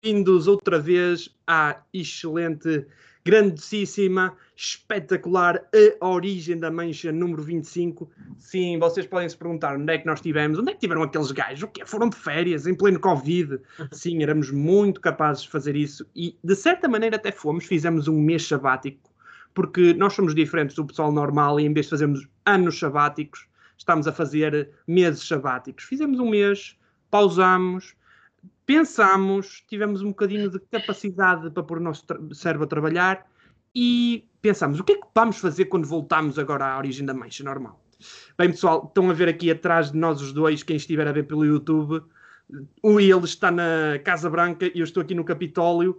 Bem-vindos outra vez à excelente, grandíssima, espetacular A Origem da Mancha número 25. Sim, vocês podem se perguntar onde é que nós estivemos, onde é que tiveram aqueles gajos? O quê? Foram de férias, em pleno Covid? Sim, éramos muito capazes de fazer isso e, de certa maneira, até fomos, fizemos um mês sabático, porque nós somos diferentes do pessoal normal e, em vez de fazermos anos sabáticos, estamos a fazer meses sabáticos. Fizemos um mês, pausamos pensámos, tivemos um bocadinho de capacidade para pôr o nosso cérebro a trabalhar e pensámos, o que é que vamos fazer quando voltamos agora à origem da mancha normal? Bem, pessoal, estão a ver aqui atrás de nós os dois, quem estiver a ver pelo YouTube, o ele está na Casa Branca e eu estou aqui no Capitólio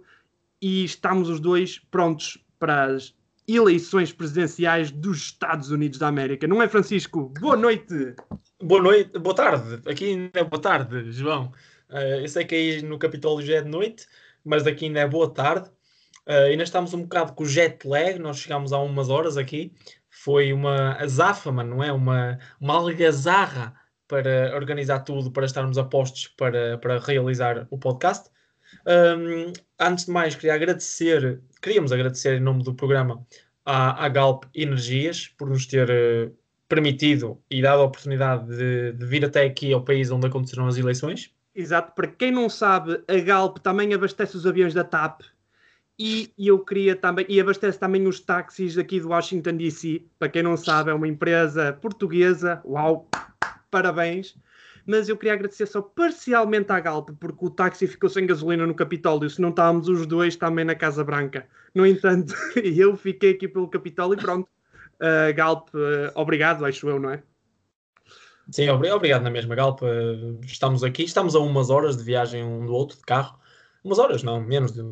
e estamos os dois prontos para as eleições presidenciais dos Estados Unidos da América. Não é, Francisco? Boa noite! Boa noite, boa tarde. Aqui é boa tarde, João. Uh, eu sei que aí no Capitólio já é de noite, mas daqui ainda é boa tarde. Uh, ainda estamos um bocado com o jet lag, nós chegámos há umas horas aqui. Foi uma azáfama, não é? Uma, uma algazarra para organizar tudo, para estarmos a postos para, para realizar o podcast. Um, antes de mais, queria agradecer, queríamos agradecer em nome do programa à, à Galp Energias por nos ter uh, permitido e dado a oportunidade de, de vir até aqui ao país onde aconteceram as eleições. Exato, para quem não sabe, a Galp também abastece os aviões da TAP e, eu queria também, e abastece também os táxis aqui do Washington DC. Para quem não sabe, é uma empresa portuguesa. Uau, parabéns. Mas eu queria agradecer só parcialmente à Galp, porque o táxi ficou sem gasolina no Capitólio, se não estávamos os dois também na Casa Branca. No entanto, eu fiquei aqui pelo Capitólio e pronto. Uh, Galp, uh, obrigado, acho eu, não é? Sim, obrigado na mesma, Galpa. Estamos aqui, estamos a umas horas de viagem um do outro, de carro. Umas horas, não, menos de.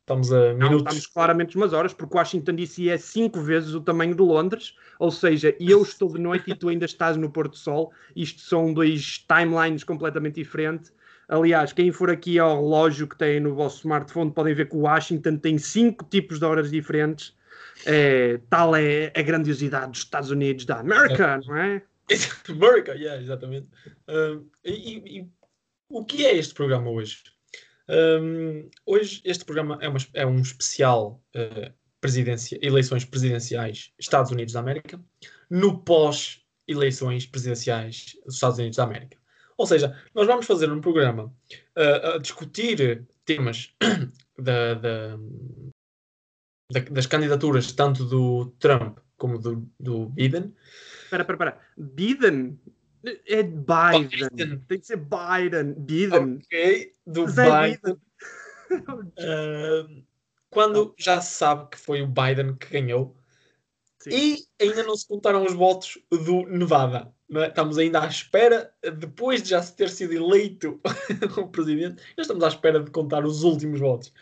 Estamos a minutos. Não, estamos claramente umas horas, porque Washington DC é cinco vezes o tamanho de Londres, ou seja, eu estou de noite e tu ainda estás no Porto Sol. Isto são dois timelines completamente diferentes. Aliás, quem for aqui ao relógio que tem no vosso smartphone podem ver que o Washington tem cinco tipos de horas diferentes. É, tal é a grandiosidade dos Estados Unidos da América, é. não é? America, yeah, exatamente. Um, e, e, o que é este programa hoje? Um, hoje este programa é, uma, é um especial uh, eleições presidenciais Estados Unidos da América no pós eleições presidenciais dos Estados Unidos da América. Ou seja, nós vamos fazer um programa uh, a discutir temas da, da, da, das candidaturas tanto do Trump como do, do Biden Espera, espera, espera. Biden? É Biden. Biden. Tem que ser Biden. Biden. Ok, do é Biden. uh, quando já se sabe que foi o Biden que ganhou. Sim. E ainda não se contaram os votos do Nevada. É? Estamos ainda à espera, depois de já se ter sido eleito o presidente, estamos à espera de contar os últimos votos.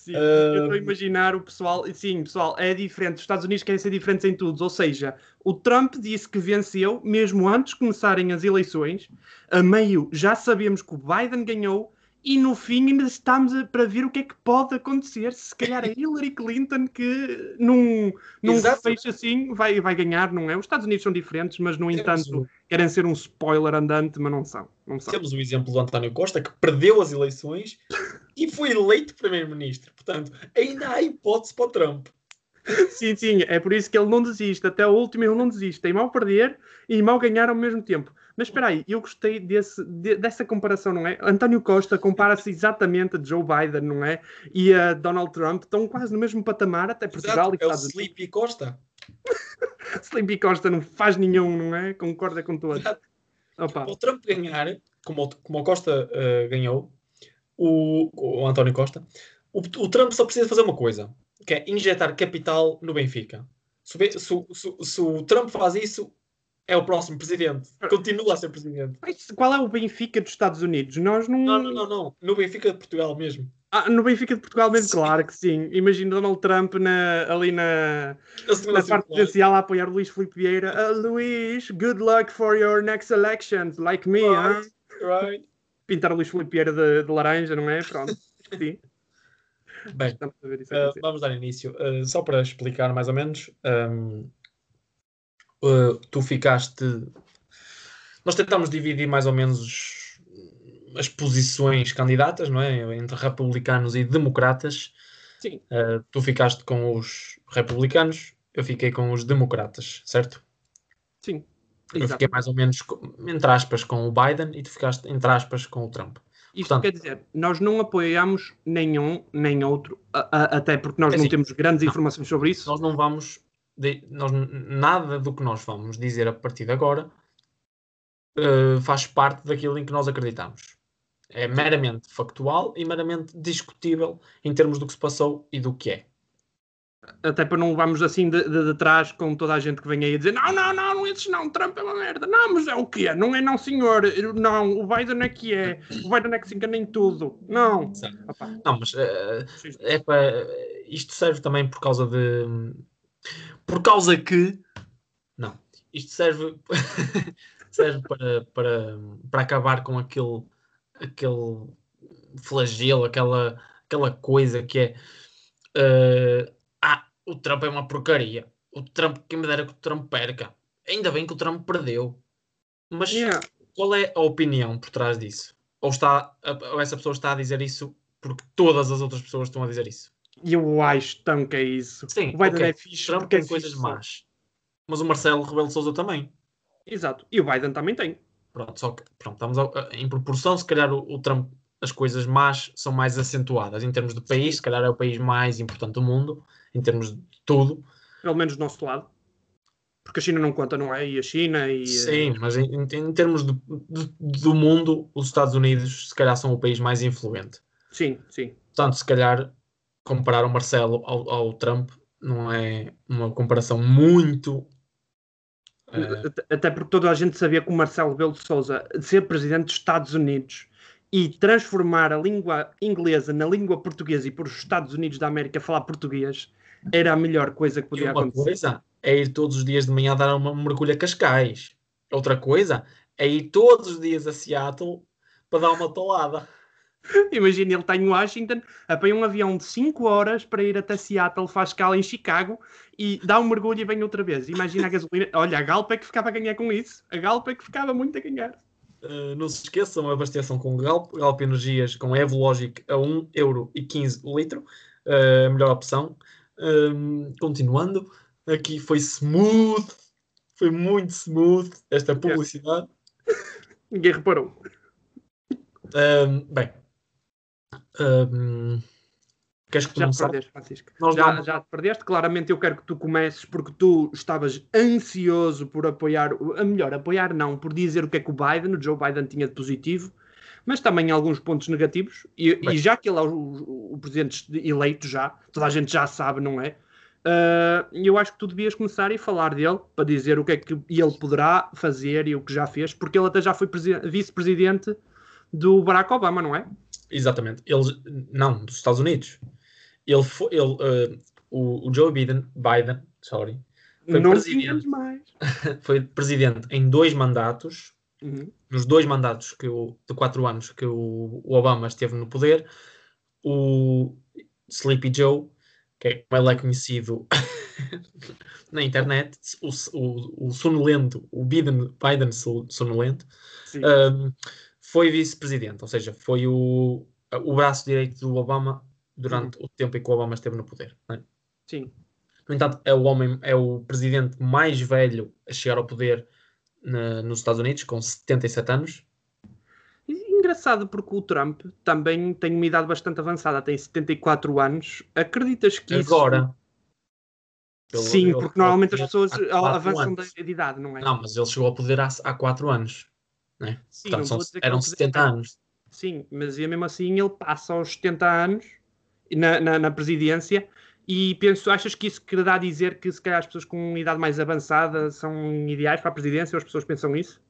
Sim, uh... eu estou a imaginar o pessoal. Sim, pessoal, é diferente. Os Estados Unidos querem ser diferentes em tudo. Ou seja, o Trump disse que venceu, mesmo antes de começarem as eleições. A meio já sabemos que o Biden ganhou. E no fim ainda estamos a, para ver o que é que pode acontecer. Se calhar é Hillary Clinton que num, num fecho assim vai, vai ganhar, não é? Os Estados Unidos são diferentes, mas no entanto querem ser um spoiler andante, mas não são. Não são. Temos o exemplo do António Costa que perdeu as eleições e foi eleito primeiro-ministro. Portanto, ainda há hipótese para o Trump. Sim, sim, é por isso que ele não desiste. Até o último ele não desiste. Tem mal perder e mal ganhar ao mesmo tempo. Mas espera aí, eu gostei desse, de, dessa comparação, não é? António Costa compara-se exatamente a Joe Biden, não é? E a Donald Trump estão quase no mesmo patamar, até Portugal Exato, e Estados. É o Sleepy Costa. Sleepy Costa não faz nenhum, não é? Concorda com todos. Opa. O Trump ganhar, como, como o Costa uh, ganhou, o, o António Costa, o, o, Trump só precisa fazer uma coisa, que é injetar capital no Benfica. Se, se, se, se o Trump faz isso, é o próximo presidente. Continua a ser presidente. Mas qual é o Benfica dos Estados Unidos? Nós não. Não, não, não, não. No Benfica de Portugal mesmo. Ah, no Benfica de Portugal mesmo, sim. claro que sim. Imagino Donald Trump na, ali na, na parte presidencial a apoiar o Luís Filipe Vieira. Uh, Luís, good luck for your next elections, like me, right, huh? right. Pintar o Luís Filipe Vieira de, de, laranja, não é? Pronto, sim. Bem, uh, vamos dar início. Uh, só para explicar mais ou menos, um, uh, tu ficaste. Nós tentámos dividir mais ou menos as posições candidatas, não é? Entre republicanos e democratas. Sim. Uh, tu ficaste com os republicanos, eu fiquei com os democratas, certo? Sim. Eu fiquei mais ou menos, entre aspas, com o Biden e tu ficaste, entre aspas, com o Trump. Isto Portanto, quer dizer, nós não apoiamos nenhum nem outro, a, a, até porque nós é não assim, temos grandes não, informações sobre isso. Nós não vamos, de, nós, nada do que nós vamos dizer a partir de agora uh, faz parte daquilo em que nós acreditamos. É meramente factual e meramente discutível em termos do que se passou e do que é até para não levarmos assim de, de, de, trás com toda a gente que vem aí a dizer não, não, não, não esses não, Trump é uma merda. Não, mas é o que é? Não é não, senhor. Não, o Biden é que é. O Biden é que se engana em tudo. Não. Não, mas uh, é para... Isto serve também por causa de... Por causa que... Não. Isto serve... serve para, para, para acabar com aquele... Aquele flagelo, aquela, aquela coisa que é... Uh, o Trump é uma porcaria. O Trump, quem me dera que o Trump perca. Ainda bem que o Trump perdeu. Mas yeah. qual é a opinião por trás disso? Ou, está, ou essa pessoa está a dizer isso porque todas as outras pessoas estão a dizer isso? Eu acho tão que é isso. Sim, o Biden okay. é fixe. Trump tem é coisas fixe. más. Mas o Marcelo Rebelo Souza também. Exato. E o Biden também tem. Pronto, só que pronto, estamos a, em proporção, se calhar o, o, Trump, as coisas más são mais acentuadas. Em termos de país, se calhar é o país mais importante do mundo em termos de tudo. Pelo menos do nosso lado. Porque a China não conta, não é? E a China e. Sim, mas em, em termos de, de, do mundo, os Estados Unidos se calhar são o país mais influente. Sim, sim. Portanto, se calhar comparar o Marcelo ao, ao Trump não é uma comparação muito eh, até porque toda a gente sabia que o Marcelo Belo de Souza, ser presidente dos Estados Unidos, e transformar a língua inglesa na língua portuguesa e por os Estados Unidos da América falar português era a melhor coisa que podia e uma acontecer. coisa é ir todos os dias de manhã dar uma mergulho a Cascais. Outra coisa é ir todos os dias a Seattle para dar uma tolada. Imagina, ele está em Washington, apanha um avião de 5 horas para ir até Seattle, faz escala em Chicago e dá um mergulho e vem outra vez. Imagina a gasolina. Olha, a Galp é que ficava a ganhar com isso. A Galp é que ficava muito a ganhar. Uh, não se esqueçam, abasteçam com Galp, Galp Energias com Evologic a 1,15€ o litro, uh, a melhor opção. Um, continuando, aqui foi smooth, foi muito smooth esta publicidade. Ninguém reparou. Um, bem, um, Queres que já te perdeste, Francisco. Nós já, vamos... já te perdeste. Claramente eu quero que tu comeces porque tu estavas ansioso por apoiar, a melhor, apoiar não, por dizer o que é que o Biden, o Joe Biden tinha de positivo, mas também alguns pontos negativos. E, e já que ele é o, o, o, presidente eleito já, toda a gente já sabe, não é? Uh, eu acho que tu devias começar a falar dele para dizer o que é que ele poderá fazer e o que já fez, porque ele até já foi vice-presidente do Barack Obama, não é? Exatamente. Ele, não, dos Estados Unidos ele foi, ele, uh, o, o, Joe Biden, Biden sorry, foi Não presidente, mais. foi presidente em dois mandatos, uhum. nos dois mandatos que o, de quatro anos que o, o, Obama esteve no poder, o Sleepy Joe, que é como ele é conhecido na internet, o, o, o sonolento, o Biden, Biden sonolento, um, foi vice-presidente, ou seja, foi o, o braço direito do Obama durante uhum. o tempo em que o Obama esteve no poder. É? Sim. No entanto, é o homem, é o presidente mais velho a chegar ao poder na, nos Estados Unidos, com 77 anos. Engraçado porque o Trump também tem uma idade bastante avançada, tem 74 anos. Acreditas que Agora. Isso... Sim, porque normalmente as pessoas avançam de, de idade, não é? Não, mas ele chegou ao poder há, há 4 anos. Né? Sim, Portanto, são, eram 70 anos. Sim, mas e mesmo assim ele passa aos 70 anos na, na, na, presidência. E penso, achas que isso quererá dizer que se calhar as pessoas com idade mais avançada são ideais para a presidência ou as pessoas pensam isso?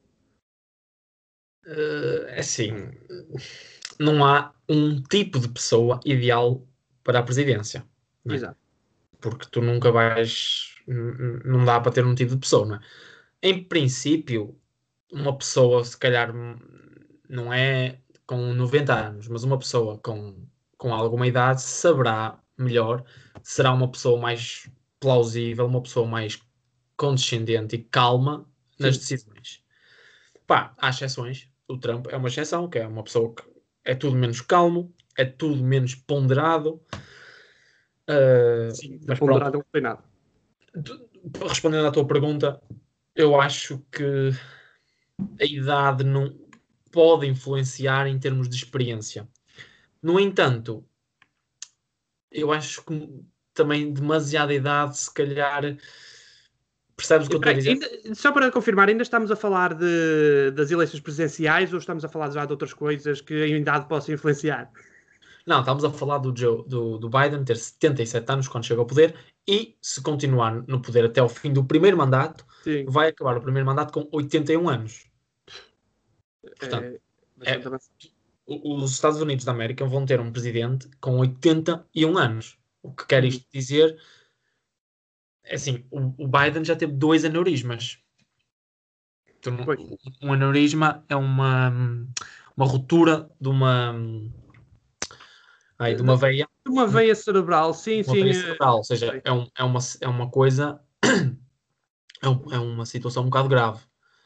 Uh, assim, não há um tipo de pessoa ideal para a presidência. É? Exato. Porque tu nunca vais. Não dá para ter um tipo de pessoa, não é? Em princípio, uma pessoa, se calhar, não é com 90 anos, mas uma pessoa com com alguma idade saberá melhor, será uma pessoa mais plausível, uma pessoa mais condescendente e calma nas Sim. decisões. Pá, há exceções. o Trump é uma exceção, que é uma pessoa que é tudo menos calmo, é tudo menos ponderado. Uh, Sim, mas ponderado não tem nada. Respondendo à tua pergunta, eu acho que a idade não pode influenciar em termos de experiência. No entanto, eu acho que também demasiada idade, se calhar. Percebes o que eu estou a dizer? Só para confirmar, ainda estamos a falar de, das eleições presidenciais ou estamos a falar já de outras coisas que a idade possa influenciar? Não, estamos a falar do, Joe, do, do Biden ter 77 anos quando chega ao poder e se continuar no poder até o fim do primeiro mandato, Sim. vai acabar o primeiro mandato com 81 anos. Portanto, é, é, os Estados Unidos da América vão ter um presidente com 81 anos. O que quer isto dizer é assim: o, o Biden já teve dois aneurismas. Então, um aneurisma é uma, uma ruptura de uma. Ai, de uma veia. Uma veia cerebral, sim, uma sim. Veia cerebral, ou seja, é, um, é, uma, é uma coisa. É, um, é uma situação um bocado grave.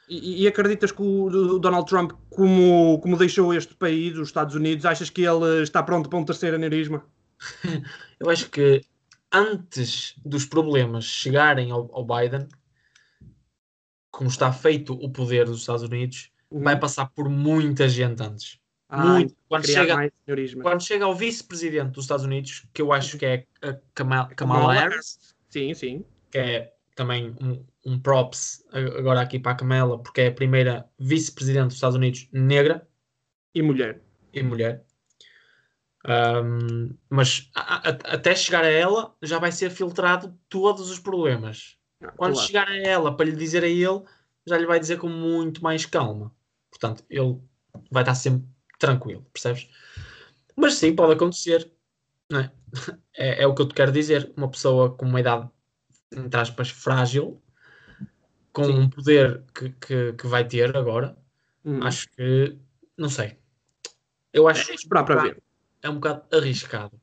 E, e, acreditas que o, Donald Trump, como, como deixou este país, os Estados Unidos, achas que ele está pronto para um terceiro aneurisma? Eu acho que antes dos problemas chegarem ao, ao Biden, como está feito o poder dos Estados Unidos, uhum. vai passar por muita gente antes. Ah, Muito. Quando, chega, quando chega ao vice-presidente dos Estados Unidos, que eu acho que é a Kamala, Kamala Harris, sim, sim. que é também um, um props agora aqui para a Kamala, porque é a primeira vice-presidente dos Estados Unidos negra e mulher. E mulher. Um, mas a, a, até chegar a ela já vai ser filtrado todos os problemas. Ah, Quando claro. chegar a ela para lhe dizer a ele, já lhe vai dizer com muito mais calma. Portanto, ele vai estar sempre tranquilo, percebes? Mas sim, pode acontecer. É? é? É, o que eu te quero dizer. Uma pessoa com uma idade, entre aspas, frágil, com sim. um poder que, que, que, vai ter agora, hum. acho que, não sei. Eu acho é, esperar para ver é um bocado arriscado.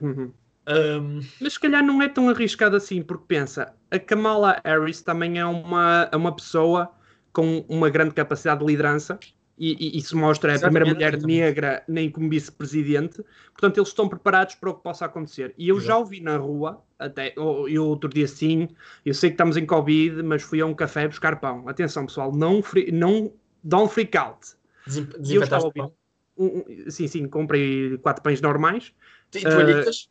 Uhum. Um... Mas se calhar não é tão arriscado assim, porque pensa, a Kamala Harris também é uma, é uma pessoa com uma grande capacidade de liderança e, e isso mostra é a primeira mulher negra nem como vice-presidente, portanto eles estão preparados para o que possa acontecer. E eu Exato. já ouvi na rua, até eu outro dia sim, eu sei que estamos em Covid, mas fui a um café buscar pão. Atenção pessoal, não, free, não don't freak out. eu estava a ouvir, um, sim, sim, comprei quatro pães normais. E toalhitas?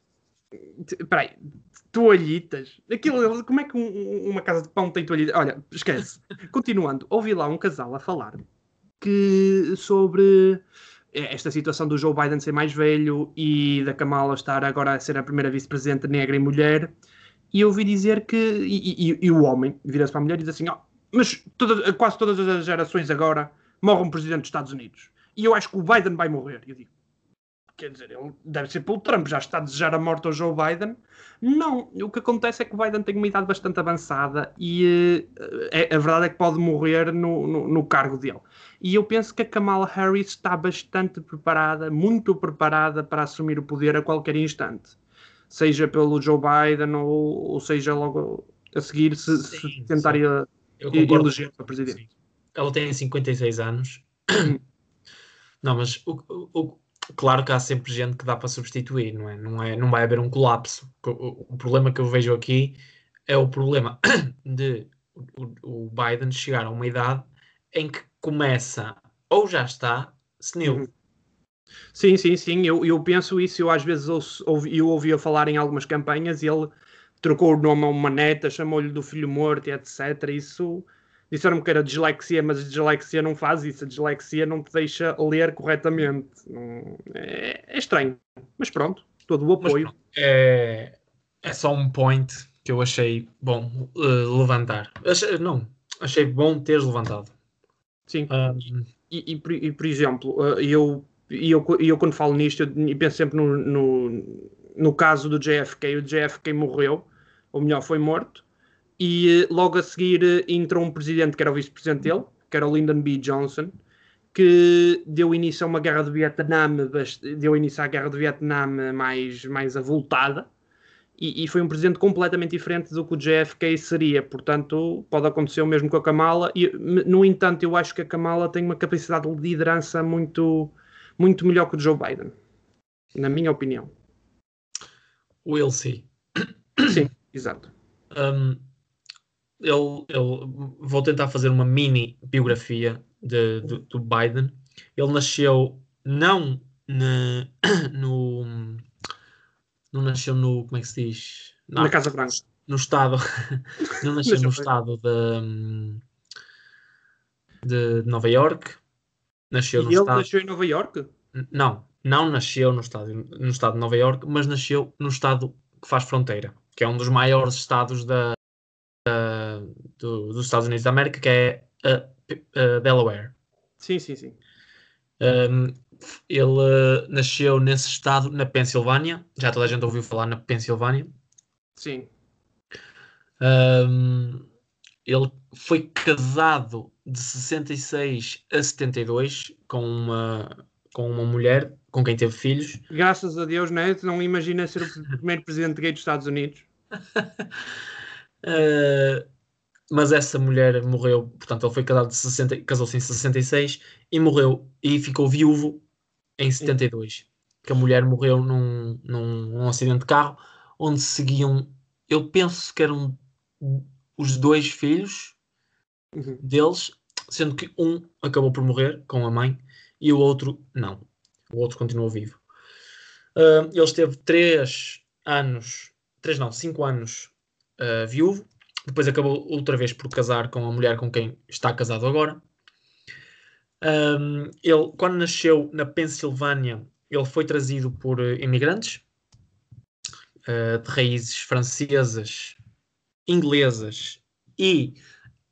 Uh, peraí, toalhitas? Aquilo, como é que um, uma casa de pão tem toalhitas? Olha, esquece. Continuando, ouvi lá um casal a falar que sobre esta situação do Joe Biden ser mais velho e da Kamala estar agora a ser a primeira vice-presidente negra e mulher. E eu ouvi dizer que. E, e, e o homem vira-se para a mulher e diz assim: oh, mas toda, quase todas as gerações agora morre um presidente dos Estados Unidos e eu acho que o Biden vai morrer. Eu digo, quer dizer, ele deve ser pelo Trump, já está a desejar a morte ao Joe Biden. Não, o que acontece é que o Biden tem uma idade bastante avançada e uh, é, a verdade é que pode morrer no, no, no, cargo dele. E eu penso que a Kamala Harris está bastante preparada, muito preparada para assumir o poder a qualquer instante. Seja pelo Joe Biden ou, ou seja logo a seguir se, sim, se tentar eleger para presidente. Sim. Ela tem 56 anos. Não, mas o, o, claro que há sempre gente que dá para substituir, não é? Não, é, não vai haver um colapso. O, o problema que eu vejo aqui é o problema de o, o, Biden chegar a uma idade em que começa ou já está senil. Uhum. Sim, sim, sim, eu, eu penso isso. Eu às vezes ouvi, eu ouvia falar em algumas campanhas e ele trocou o nome a uma neta, chamou-lhe do filho morto e etc. Isso disseram-me que era dislexia, mas a dislexia não faz isso. A dislexia não te deixa ler corretamente. É, é, estranho. Mas pronto, todo o apoio. É, é só um point que eu achei bom uh, levantar. Achei, não, achei bom teres levantado. Sim. Um... E, e, e, por exemplo, uh, eu, eu, eu quando falo nisto, eu penso sempre no, no, no caso do JFK. O JFK morreu, ou melhor, foi morto e logo a seguir eh, entrou um presidente que era o vice-presidente dele, que era o Lyndon B. Johnson, que deu início a uma guerra do Vietnã, deu início à guerra do Vietnã mais, mais avultada, e, e, foi um presidente completamente diferente do que o JFK seria. Portanto, pode acontecer o mesmo com a Kamala. E, no entanto, eu acho que a Kamala tem uma capacidade de liderança muito, muito melhor que o Joe Biden, na minha opinião. We'll see. Sim, exato. Um, ele, ele, vou tentar fazer uma mini biografia de, de, do Biden. Ele nasceu não na, no não nasceu no. Como é que se diz? Não, na Casa Branca. No estado. não nasceu no estado de, de Nova York. Nasceu e no ele estado. nasceu em Nova York? Não, não nasceu no estado, no estado de Nova York, mas nasceu no estado que faz fronteira, que é um dos maiores estados da, da do, dos Estados Unidos da América, que é uh, uh, Delaware. Sim, sim, sim. Um, ele uh, nasceu nesse estado, na Pensilvânia. Já toda a gente ouviu falar na Pensilvânia. Sim. Um, ele foi casado de 66 a 72 com uma, com uma mulher com quem teve filhos. Graças a Deus, né? não imagina ser o primeiro presidente gay dos Estados Unidos. uh, mas essa mulher morreu, portanto, ele foi casado de 60, casou-se em 66 e morreu e ficou viúvo em 72, que a mulher morreu num, num, num acidente de carro, onde seguiam, eu penso que eram os dois filhos uhum. deles, sendo que um acabou por morrer com a mãe e o outro não. O outro continuou vivo. Uh, ele esteve três anos, três não, cinco anos uh, viúvo. Depois acabou outra vez por casar com a mulher com quem está casado agora. Um, ele, quando nasceu na Pensilvânia, ele foi trazido por uh, imigrantes uh, de raízes francesas, inglesas e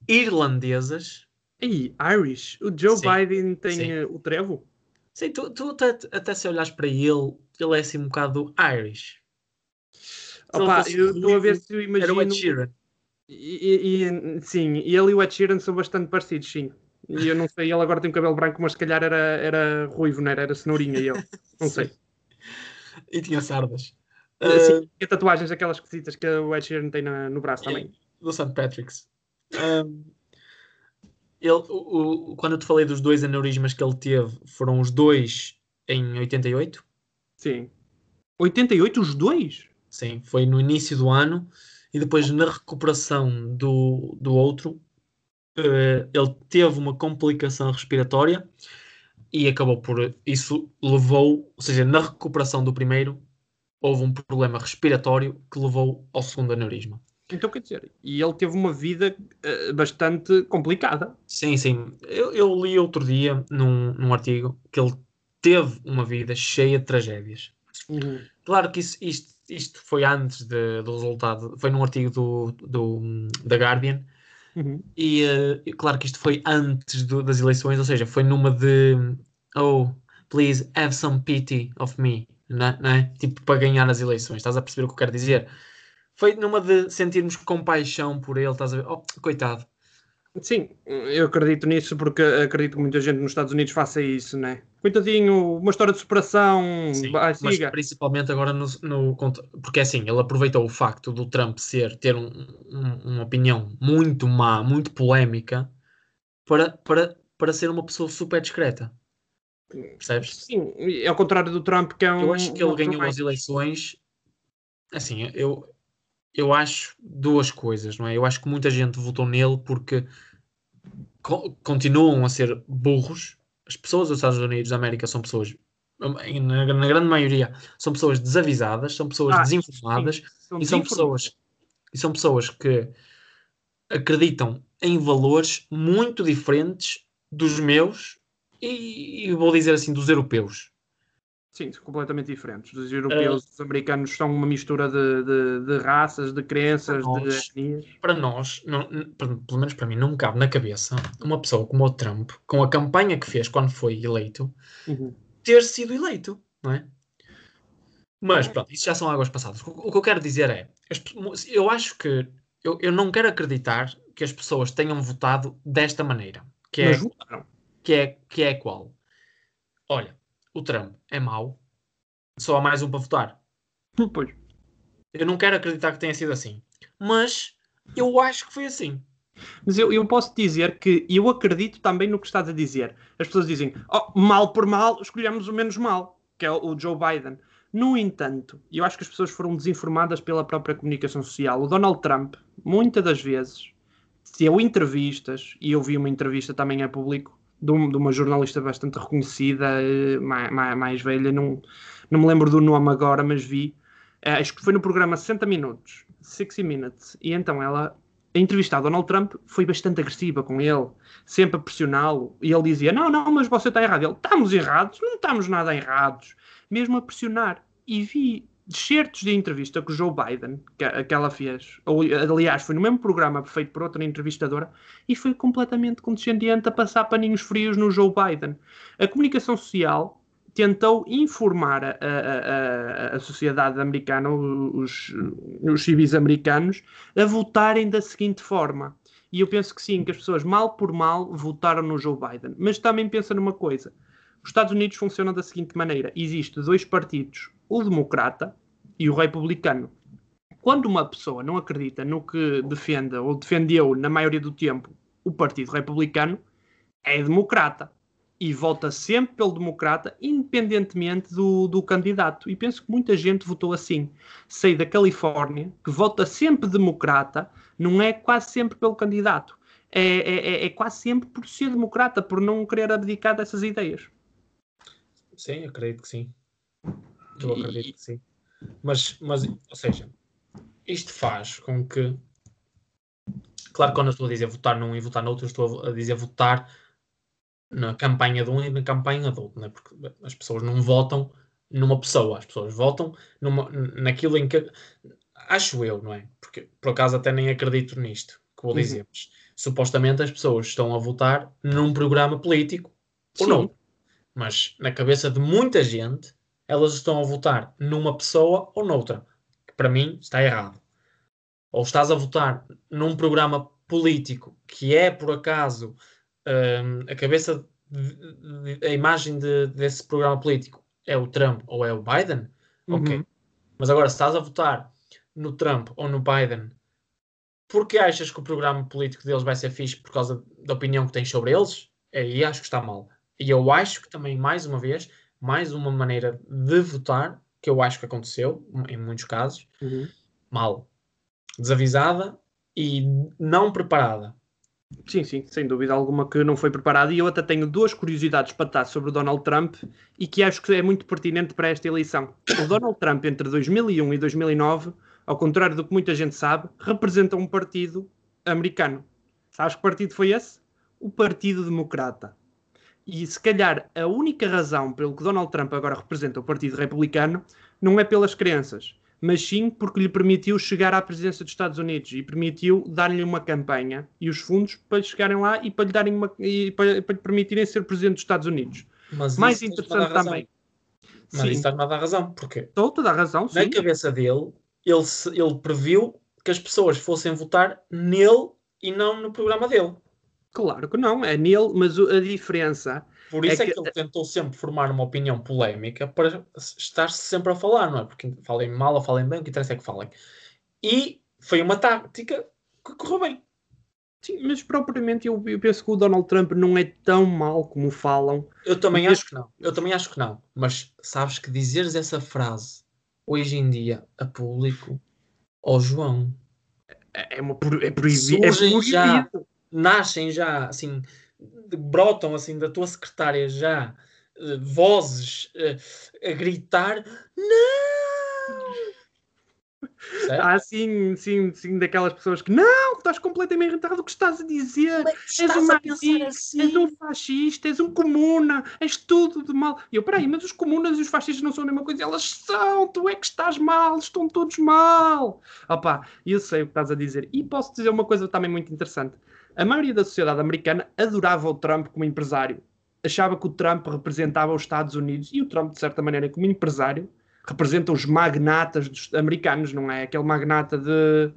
irlandesas. E Irish. O Joe Sim. Biden tem uh, o trevo? Sim, tu, tu até, até, se olhares para ele, ele é assim um bocado Irish. Opa, eu estou a ver se eu imagino. Era o Ed Sheeran. E, e, sim, ele e o Ed Sheeran são bastante parecidos, sim. E eu não sei, ele agora tem um cabelo branco, mas se calhar era, era ruivo, não era? Era cenourinha ele. Não sei. e tinha sardas. Uh, sim, e tatuagens aquelas esquisitas que o Ed Sheeran tem na, no braço também. Do St. Patrick's. Um, ele, o, o, quando eu te falei dos dois aneurismas que ele teve, foram os dois em 88? Sim. 88 os dois? Sim, foi no início do ano e depois na recuperação do, do outro uh, ele teve uma complicação respiratória e acabou por. Isso levou, ou seja, na recuperação do primeiro, houve um problema respiratório que levou ao segundo aneurisma. Então, quer dizer, e ele teve uma vida uh, bastante complicada. Sim, sim. Eu, eu, li outro dia num, num artigo que ele teve uma vida cheia de tragédias. Uhum. Claro que isso, isto, isto foi antes de, do resultado, foi num artigo do, do, da Guardian, Uhum. E uh, claro que isto foi antes do, das eleições, ou seja, foi numa de oh, please have some pity of me, não é? Não é? Tipo, para ganhar as eleições, estás a perceber o que eu quero dizer? Foi numa de sentirmos compaixão por ele, estás a ver? Oh, coitado. Sim, eu acredito nisso porque acredito que muita gente nos Estados Unidos faça isso, né? Coitadinho, uma história de superação, Sim, vai, mas principalmente agora no, no, porque assim, ele aproveitou o facto do Trump ser, ter um, um, uma opinião muito má, muito polémica, para, para, para ser uma pessoa super discreta. Percebes? Sim, ao contrário do Trump, que é um. Eu acho que ele ganhou as eleições. Assim, eu, eu acho duas coisas, não é? Eu acho que muita gente votou nele porque co continuam a ser burros. As pessoas dos Estados Unidos da América são pessoas, na, na grande maioria, são pessoas desavisadas, são pessoas ah, desinformadas sim, são e são pessoas e são pessoas que acreditam em valores muito diferentes dos meus e, e vou dizer assim dos europeus. Sim, são completamente diferentes. Os europeus, uh, os americanos são uma mistura de, de, de raças, de crenças, nós, de etnias. Para nós, não, pelo menos para mim, não me cabe na cabeça uma pessoa como o Trump, com a campanha que fez quando foi eleito, uhum. ter sido eleito, não é? Mas pronto, isso já são águas passadas. O, que eu quero dizer é, eu acho que eu, eu não quero acreditar que as pessoas tenham votado desta maneira. Que é, que é, que é qual? Olha, o Trump é mau, só há mais um para votar. Pois. Eu não quero acreditar que tenha sido assim. Mas eu acho que foi assim. Mas eu, eu posso dizer que eu acredito também no que estás a dizer. As pessoas dizem, oh, mal por mal, escolhemos o menos mal, que é o Joe Biden. No entanto, eu acho que as pessoas foram desinformadas pela própria comunicação social. O Donald Trump, muitas das vezes, deu entrevistas, e eu vi uma entrevista também a público, de, um, uma jornalista bastante reconhecida, mais, mais, mais, velha, não, não me lembro do nome agora, mas vi. Eh, acho que foi no programa 60 Minutos, 60 Minutes, e então ela a entrevista a Donald Trump foi bastante agressiva com ele, sempre a pressioná-lo. E ele dizia: Não, não, mas você está errado. Ele: Estamos errados, não estamos nada errados. Mesmo a pressionar. E vi certos de entrevista com o Joe Biden, que, que ela fez, ou aliás, foi no mesmo programa feito por outra entrevistadora, e foi completamente condescendente a passar paninhos frios no Joe Biden. A comunicação social tentou informar a, a, a, a sociedade americana, os, os civis americanos, a votarem da seguinte forma. E eu penso que sim, que as pessoas, mal por mal, votaram no Joe Biden. Mas também pensa numa coisa. Os Estados Unidos funcionam da seguinte maneira. Existem dois partidos, o democrata e o republicano. Quando uma pessoa não acredita no que defenda ou defendeu, na maioria do tempo, o partido republicano, é democrata e vota sempre pelo democrata, independentemente do, do candidato. E penso que muita gente votou assim. Sei da Califórnia, que vota sempre democrata, não é quase sempre pelo candidato. É, é, é, é quase sempre por ser democrata, por não querer abdicar dessas ideias. Sim, acredito que sim. Eu acredito que sim. Mas, mas, ou seja, isto faz com que. Claro que quando eu estou a dizer votar num e votar no outro, eu estou a dizer votar na campanha de um e na campanha do outro, né? porque as pessoas não votam numa pessoa, as pessoas votam numa, naquilo em que. Acho eu, não é? Porque por acaso até nem acredito nisto que vou uhum. dizer, mas supostamente as pessoas estão a votar num programa político Sim. ou não. Mas na cabeça de muita gente, elas estão a votar numa pessoa ou noutra. Que para mim está errado. Ou estás a votar num programa político que é por acaso a cabeça, de, a imagem de, desse programa político é o Trump ou é o Biden, uhum. ok. Mas agora, se estás a votar no Trump ou no Biden, porque achas que o programa político deles vai ser fixe por causa da opinião que tens sobre eles? Aí acho que está mal. E eu acho que também, mais uma vez, mais uma maneira de votar, que eu acho que aconteceu, em muitos casos, uhum. mal. Desavisada e não preparada. Sim, sim, sem dúvida alguma que não foi preparado. E eu até tenho duas curiosidades para estar sobre o Donald Trump e que acho que é muito pertinente para esta eleição. O Donald Trump, entre 2001 e 2009, ao contrário do que muita gente sabe, representa um partido americano. Sabes que partido foi esse? O Partido Democrata. E se calhar a única razão pelo que Donald Trump agora representa o Partido Republicano não é pelas crenças, mas sim porque lhe permitiu chegar à presidência dos Estados Unidos e permitiu dar-lhe uma campanha e os fundos para chegarem lá e para lhe, darem uma, e para, para lhe permitirem ser presidente dos Estados Unidos. Mas Mais interessante também. Mas sim. isso está-me a dar razão. Porque Estou a dar razão, sim. Na cabeça dele, ele, ele previu que as pessoas fossem votar nele e não no programa dele. Claro que não, é nele, mas a diferença por isso é, é que, que, ele tentou sempre formar uma opinião polémica para estar -se sempre a falar, não é? Porque falem mal ou falem bem, o que interessa é que falem. E foi uma tática que correu bem. Sim, mas propriamente eu, eu, penso que o Donald Trump não é tão mau como falam. Eu também acho que não. Eu também acho que não. Mas sabes que dizeres essa frase hoje em dia a público, ó oh, João, é, é, uma, é proibido. É proibido. Já, nascem já assim brotam assim da tua secretária já uh, vozes uh, a gritar não certo? Há sim, sim, sim, daquelas pessoas que não, estás completamente irritado, o que estás a dizer? és um marxista, assim? és um fascista, és um comuna, és tudo de mal. E eu, peraí, mas os comunas e os fascistas não são a mesma coisa, elas são, tu é que estás mal, estão todos mal. Opá, eu sei o que estás a dizer. E posso dizer uma coisa também muito interessante. A maioria da sociedade americana adorava o Trump como empresário. Achava que o Trump representava os Estados Unidos e o Trump, de certa maneira, como empresário, representa os magnatas dos americanos, não é? Aquele magnata de,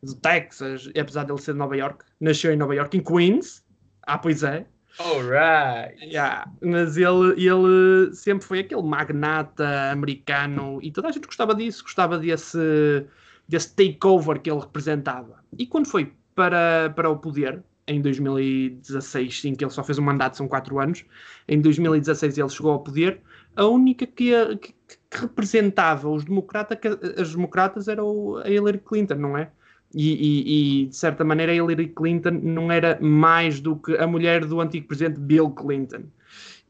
de Texas, apesar de ele ser de Nova York, nasceu em Nova York, em Queens. Ah, pois é. Alright. Yeah, mas ele, ele sempre foi aquele magnata americano e toda a gente gostava disso, gostava desse, desse takeover que ele representava. E quando foi para, para o poder, em 2016, sim, que ele só fez um mandato, são quatro anos, em 2016 ele chegou ao poder, a única que, que, que representava os democratas, as democratas era o, a Hillary Clinton, não é? E, e, e, de certa maneira Hillary Clinton não era mais do que a mulher do antigo presidente Bill Clinton.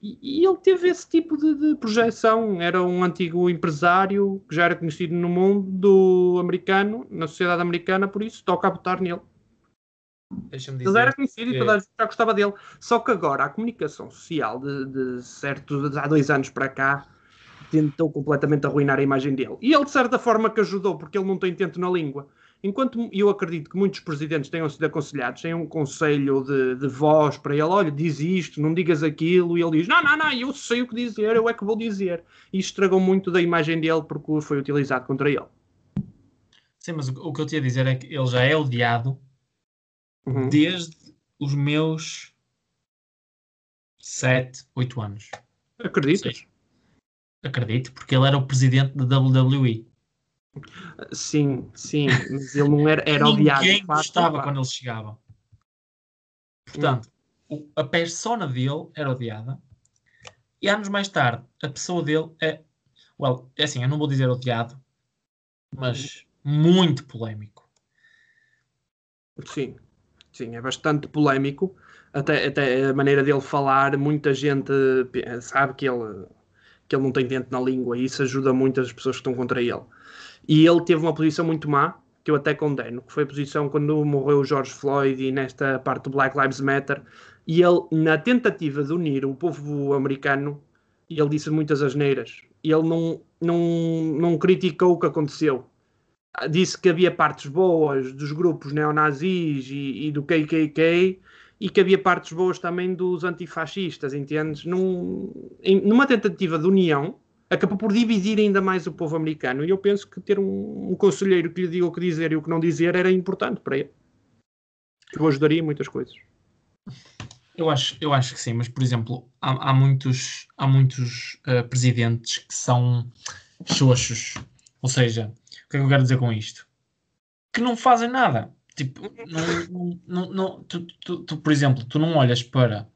E, e ele teve esse tipo de, de, projeção. Era um antigo empresário que já era conhecido no mundo americano, na sociedade americana, por isso toca a votar nele. Ele era conhecido e toda a gente já gostava dele. Só que agora a comunicação social de, de certo, de há dois anos para cá tentou completamente arruinar a imagem dele. E ele, de certa forma, que ajudou, porque ele não tem intento na língua. Enquanto eu acredito que muitos presidentes tenham sido aconselhados, têm um conselho de, de voz para ele, olha, diz isto, não digas aquilo, e ele diz, não, não, não, eu sei o que dizer, eu é que vou dizer. E estragou muito da imagem dele porque foi utilizado contra ele. Sim, mas o, que eu tinha a dizer é que ele já é odiado uhum. desde os meus 7, 8 anos. Acreditas? Acredito, porque ele era o presidente da WWE. Sim, sim, mas ele não era, era odiado. Ninguém gostava quando ele chegava. Portanto, hum. a persona dele era odiada. E anos mais tarde, a pessoa dele é. Well, é assim, eu não vou dizer odiado, mas muito polémico. Sim, sim, é bastante polémico. Até, até a maneira dele falar, muita gente sabe que ele, que ele não tem dente na língua e isso ajuda muito as pessoas que estão contra ele. E ele teve uma posição muito má, que eu até condeno, que foi a posição quando morreu o George Floyd e nesta parte do Black Lives Matter. E ele, na tentativa de unir o povo americano, ele disse muitas asneiras. Ele não, não, não criticou o que aconteceu. Disse que havia partes boas dos grupos neonazis e, e do KKK e que havia partes boas também dos antifascistas, entendes? Num, em, numa tentativa de união, acabou por dividir ainda mais o povo americano. E eu penso que ter um, um conselheiro que lhe diga o que dizer e o que não dizer era importante para ele. Eu ajudaria em muitas coisas. Eu acho, eu acho que sim, mas por exemplo, há, há muitos, há muitos uh, presidentes que são xoxos. Ou seja, o que é que eu quero dizer com isto? Que não fazem nada. Tipo, não, não, não, tu, tu, tu, por exemplo, tu não olhas para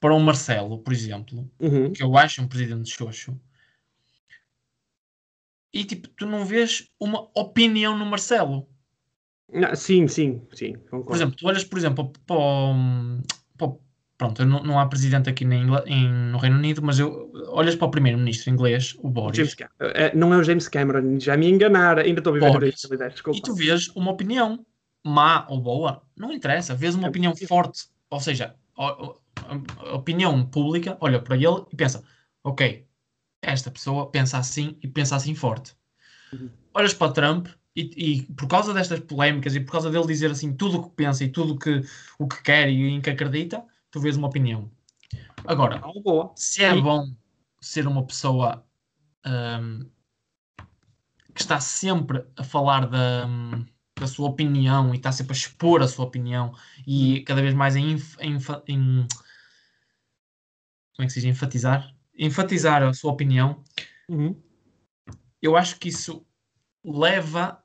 para o Marcelo, por exemplo, uhum. que eu acho um presidente xoxo, e tipo, tu não vês uma opinião no Marcelo. Não, sim, sim, sim. Concordo. Por exemplo, tu olhas, por exemplo, para para o pronto, não, não, há presidente aqui em, em, no Reino Unido, mas eu, olhas para o primeiro-ministro inglês, o Boris. Uh, não é o James Cameron, já me enganar, ainda estou a viver Boris, E tu vês uma opinião má ou boa, não interessa, vês uma é opinião forte, ou seja, a opinião pública olha para ele e pensa: ok, esta pessoa pensa assim e pensa assim forte. Uhum. Olhas para Trump e, e, por causa destas polémicas e por causa dele dizer assim tudo o que pensa e tudo que, o que quer e em que acredita, tu vês uma opinião. Agora, se é bom ser uma pessoa um, que está sempre a falar da, da sua opinião e está sempre a expor a sua opinião e cada vez mais em como é que se diz? Enfatizar? Enfatizar a sua opinião. Uhum. Eu acho que isso leva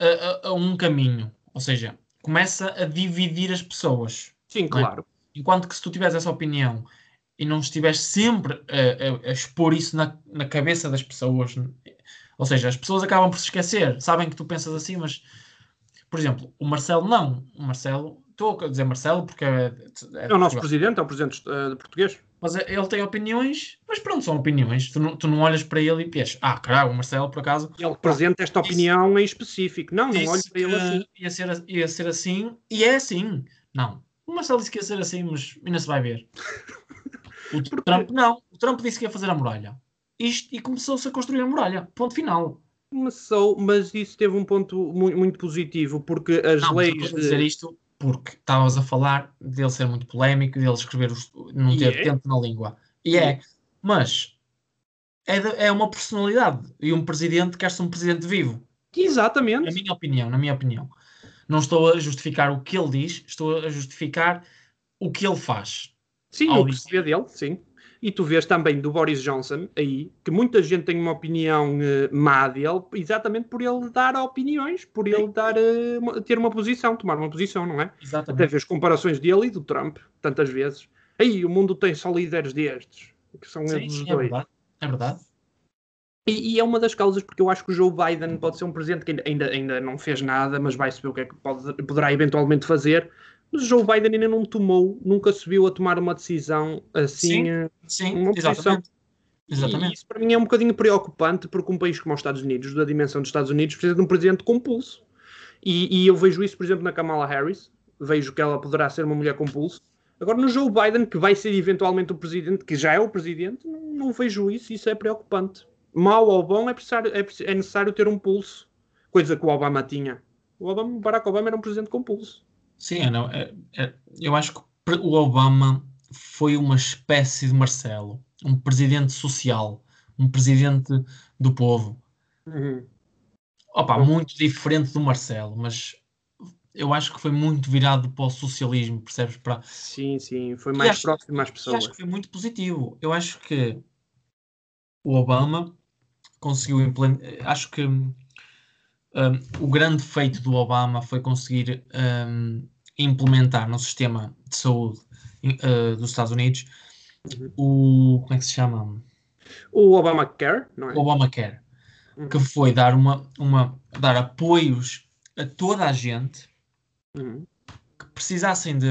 a, a, a, um caminho. Ou seja, começa a dividir as pessoas. Sim, é? claro. Enquanto que se tu tiveres essa opinião e não estiveres sempre a, a, expor isso na, na cabeça das pessoas, ou seja, as pessoas acabam por se esquecer, sabem que tu pensas assim, mas, por exemplo, o Marcelo não. O Marcelo, estou a dizer Marcelo porque é. É, é o nosso presidente, é o presidente uh, português. Mas é, ele tem opiniões, mas pronto, são opiniões. Tu não, tu não olhas para ele e pensas, ah, caralho, o Marcelo, por acaso. Ele representa esta opinião em específico. Não, não olho para ele assim. Ia ser, ia ser assim, e é assim. Não. O Marcelo disse que ia ser assim, mas ainda se vai ver. O Trump não. O Trump disse que ia fazer a muralha. Isto, e começou-se a construir a muralha. Ponto final. Começou, mas isso teve um ponto muito, muito positivo, porque as não, leis. De... dizer isto porque estavas a falar dele ser muito polémico, dele escrever, os, não ter yeah. É? tempo na língua. E yeah. é, mas é, de, é uma personalidade e um presidente quer ser um presidente vivo. Exatamente. Na minha opinião, na minha opinião. Não estou a justificar o que ele diz, estou a justificar o que ele faz. Sim, o que se vê dele, sim. E tu vês também do Boris Johnson aí, que muita gente tem uma opinião uh, má dele, exatamente por ele dar opiniões, por ele dar, uh, ter uma posição, tomar uma posição, não é? Até Exatamente. vês comparações dele e do Trump, tantas vezes. Aí, o mundo tem só líderes destes, que são Sim, eles sim, é dois. verdade. É verdade. E, e é uma das causas porque eu acho que o Joe Biden pode ser um presidente que ainda, ainda, não fez nada, mas vai saber o que é que pode, poderá eventualmente fazer. Mas o Joe Biden ainda não tomou, nunca se viu a tomar uma decisão assim. Sim, eh, Sim, Uma posição. exatamente. E Exatamente. isso para mim é um bocadinho preocupante, porque um país como os Estados Unidos, da dimensão dos Estados Unidos, precisa de um presidente com pulso. E, e eu vejo isso, por exemplo, na Kamala Harris. Vejo que ela poderá ser uma mulher com pulso. Agora, no Joe Biden, que vai ser eventualmente o presidente, que já é o presidente, não, não vejo isso. Isso é preocupante. Mau ou bom, é necessário, é, é necessário ter um pulso. Coisa que o Obama tinha. O Obama, Barack Obama era um presidente com pulso. Sim, é, não, é- é- eu acho que o Obama foi uma espécie de Marcelo, um presidente social, um presidente do povo. Opa, Bom. muito diferente do Marcelo, mas eu acho que foi muito virado para o socialismo, percebes? Para, Sim, sim. Foi mais acho- próximo às pessoas. acho que foi muito positivo. Eu acho que o Obama conseguiu implementar. Acho que hum, o grande feito do Obama foi conseguir hum, implementar no sistema de saúde eh, dos Estados Unidos Uhum. o. Como é que se chama? O Obamacare, não é? O Obamacare. Uhum. Que foi dar, uma, uma, dar apoios a toda a gente Uhum. que precisassem de,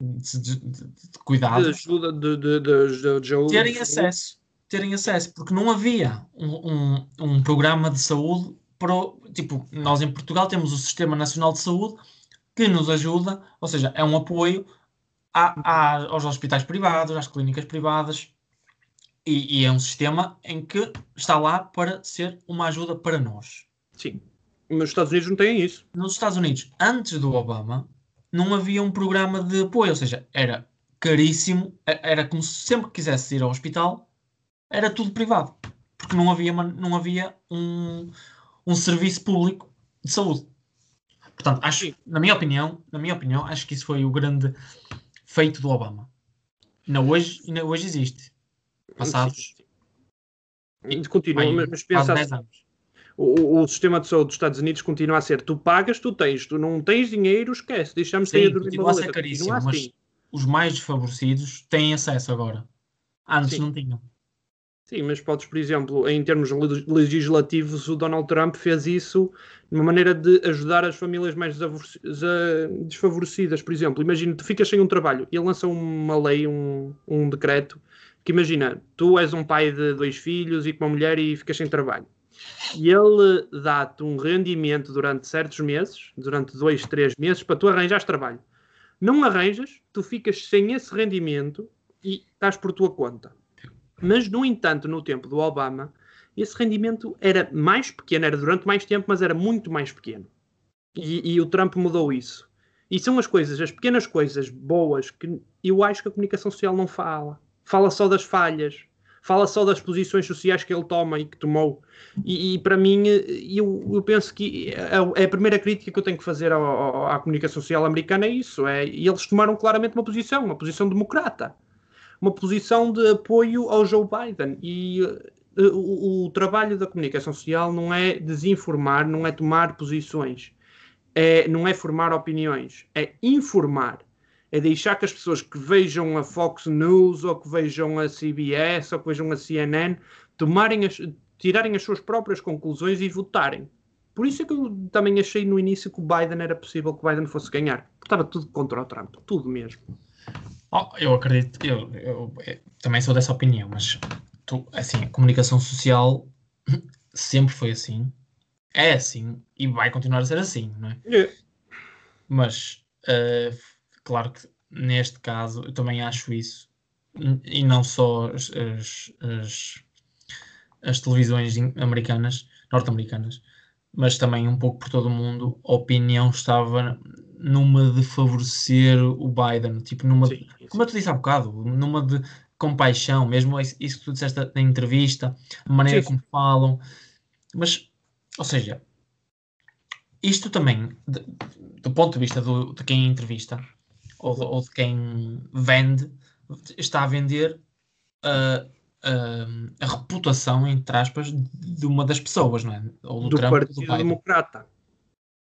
de, de- de- de De cuidados. ajuda de, de, de, de, de, terem acesso, terem acesso, porque não havia um, um, um programa de saúde para tipo, nós em Portugal temos o Sistema Nacional de Saúde que nos ajuda, ou seja, é um apoio a- a- aos hospitais privados, às clínicas privadas, e, e é um sistema em que está lá para ser uma ajuda para nós. Sim. Mas os Estados Unidos não têm isso. Nos Estados Unidos, antes do Obama, não havia um programa de apoio, ou seja, era caríssimo, e- era como se sempre quisesse ir ao hospital, era tudo privado, porque não havia, não havia um, um serviço público de saúde. Portanto, acho, na minha opinião, na minha opinião, acho que isso foi o grande feito do Obama. Ainda hoje, ainda hoje existe. Passados. Continua, bem, mas, mas pensa 10 assim, o, o- sistema de saúde dos Estados Unidos continua a ser tu pagas, tu tens, tu não tens dinheiro, esquece, deixamos-te aí a dormir uma boleta. caríssimo, Continua mas assim. os mais desfavorecidos têm acesso agora. Antes Sim. não tinham. Sim, mas podes, por exemplo, em termos le- legislativos, o Donald Trump fez isso de uma maneira de ajudar as famílias mais desfavorecidas. Por exemplo, imagina, tu ficas sem um trabalho e ele lança uma lei, um, um decreto, que imagina, tu és um pai de dois filhos e com uma mulher e ficas sem trabalho. E ele dá-te um rendimento durante certos meses, durante dois, três meses, para tu arranjares trabalho. Não arranjas, tu ficas sem esse rendimento e estás por tua conta. Mas, no entanto, no tempo do Obama, esse rendimento era mais pequeno, era durante mais tempo, mas era muito mais pequeno. E, e o Trump mudou isso. E são as coisas, as pequenas coisas boas que eu acho que a comunicação social não fala. Fala só das falhas, fala só das posições sociais que ele toma e que tomou. E, e para mim, eu, eu penso que é a primeira crítica que eu tenho que fazer ao- ao- à comunicação social americana é isso. É, eles tomaram claramente uma posição, uma posição democrata uma posição de apoio ao Joe Biden. E uh, o, o trabalho da comunicação social não é desinformar, não é tomar posições, é, não é formar opiniões, é informar. É deixar que as pessoas que vejam a Fox News ou que vejam a CBS ou que vejam a CNN tomarem as, tirarem as suas próprias conclusões e votarem. Por isso é que eu também achei no início que o Biden era possível que o Biden fosse ganhar. Estava tudo contra o Trump, tudo mesmo. Oh, eu acredito, eu, eu, eu também sou dessa opinião, mas tu, assim, a comunicação social sempre foi assim, é assim e vai continuar a ser assim, não é? Mas, eh, claro que neste caso eu também acho isso, e não só as, as, as, as televisões americanas, norte-americanas, mas também um pouco por todo o mundo, a opinião estava numa de favorecer o Biden, tipo numa, Sim, como eu te disse há bocado, numa de compaixão, mesmo isso que tu disseste na entrevista, a maneira Sim, como falam, mas, ou seja, isto também, de- do ponto de vista do- de quem entrevista, ou de, ou de quem vende, está a vender uh, uh, a reputação, entre aspas, de uma das pessoas, não é? Ou do, do Trump, Partido do Democrata.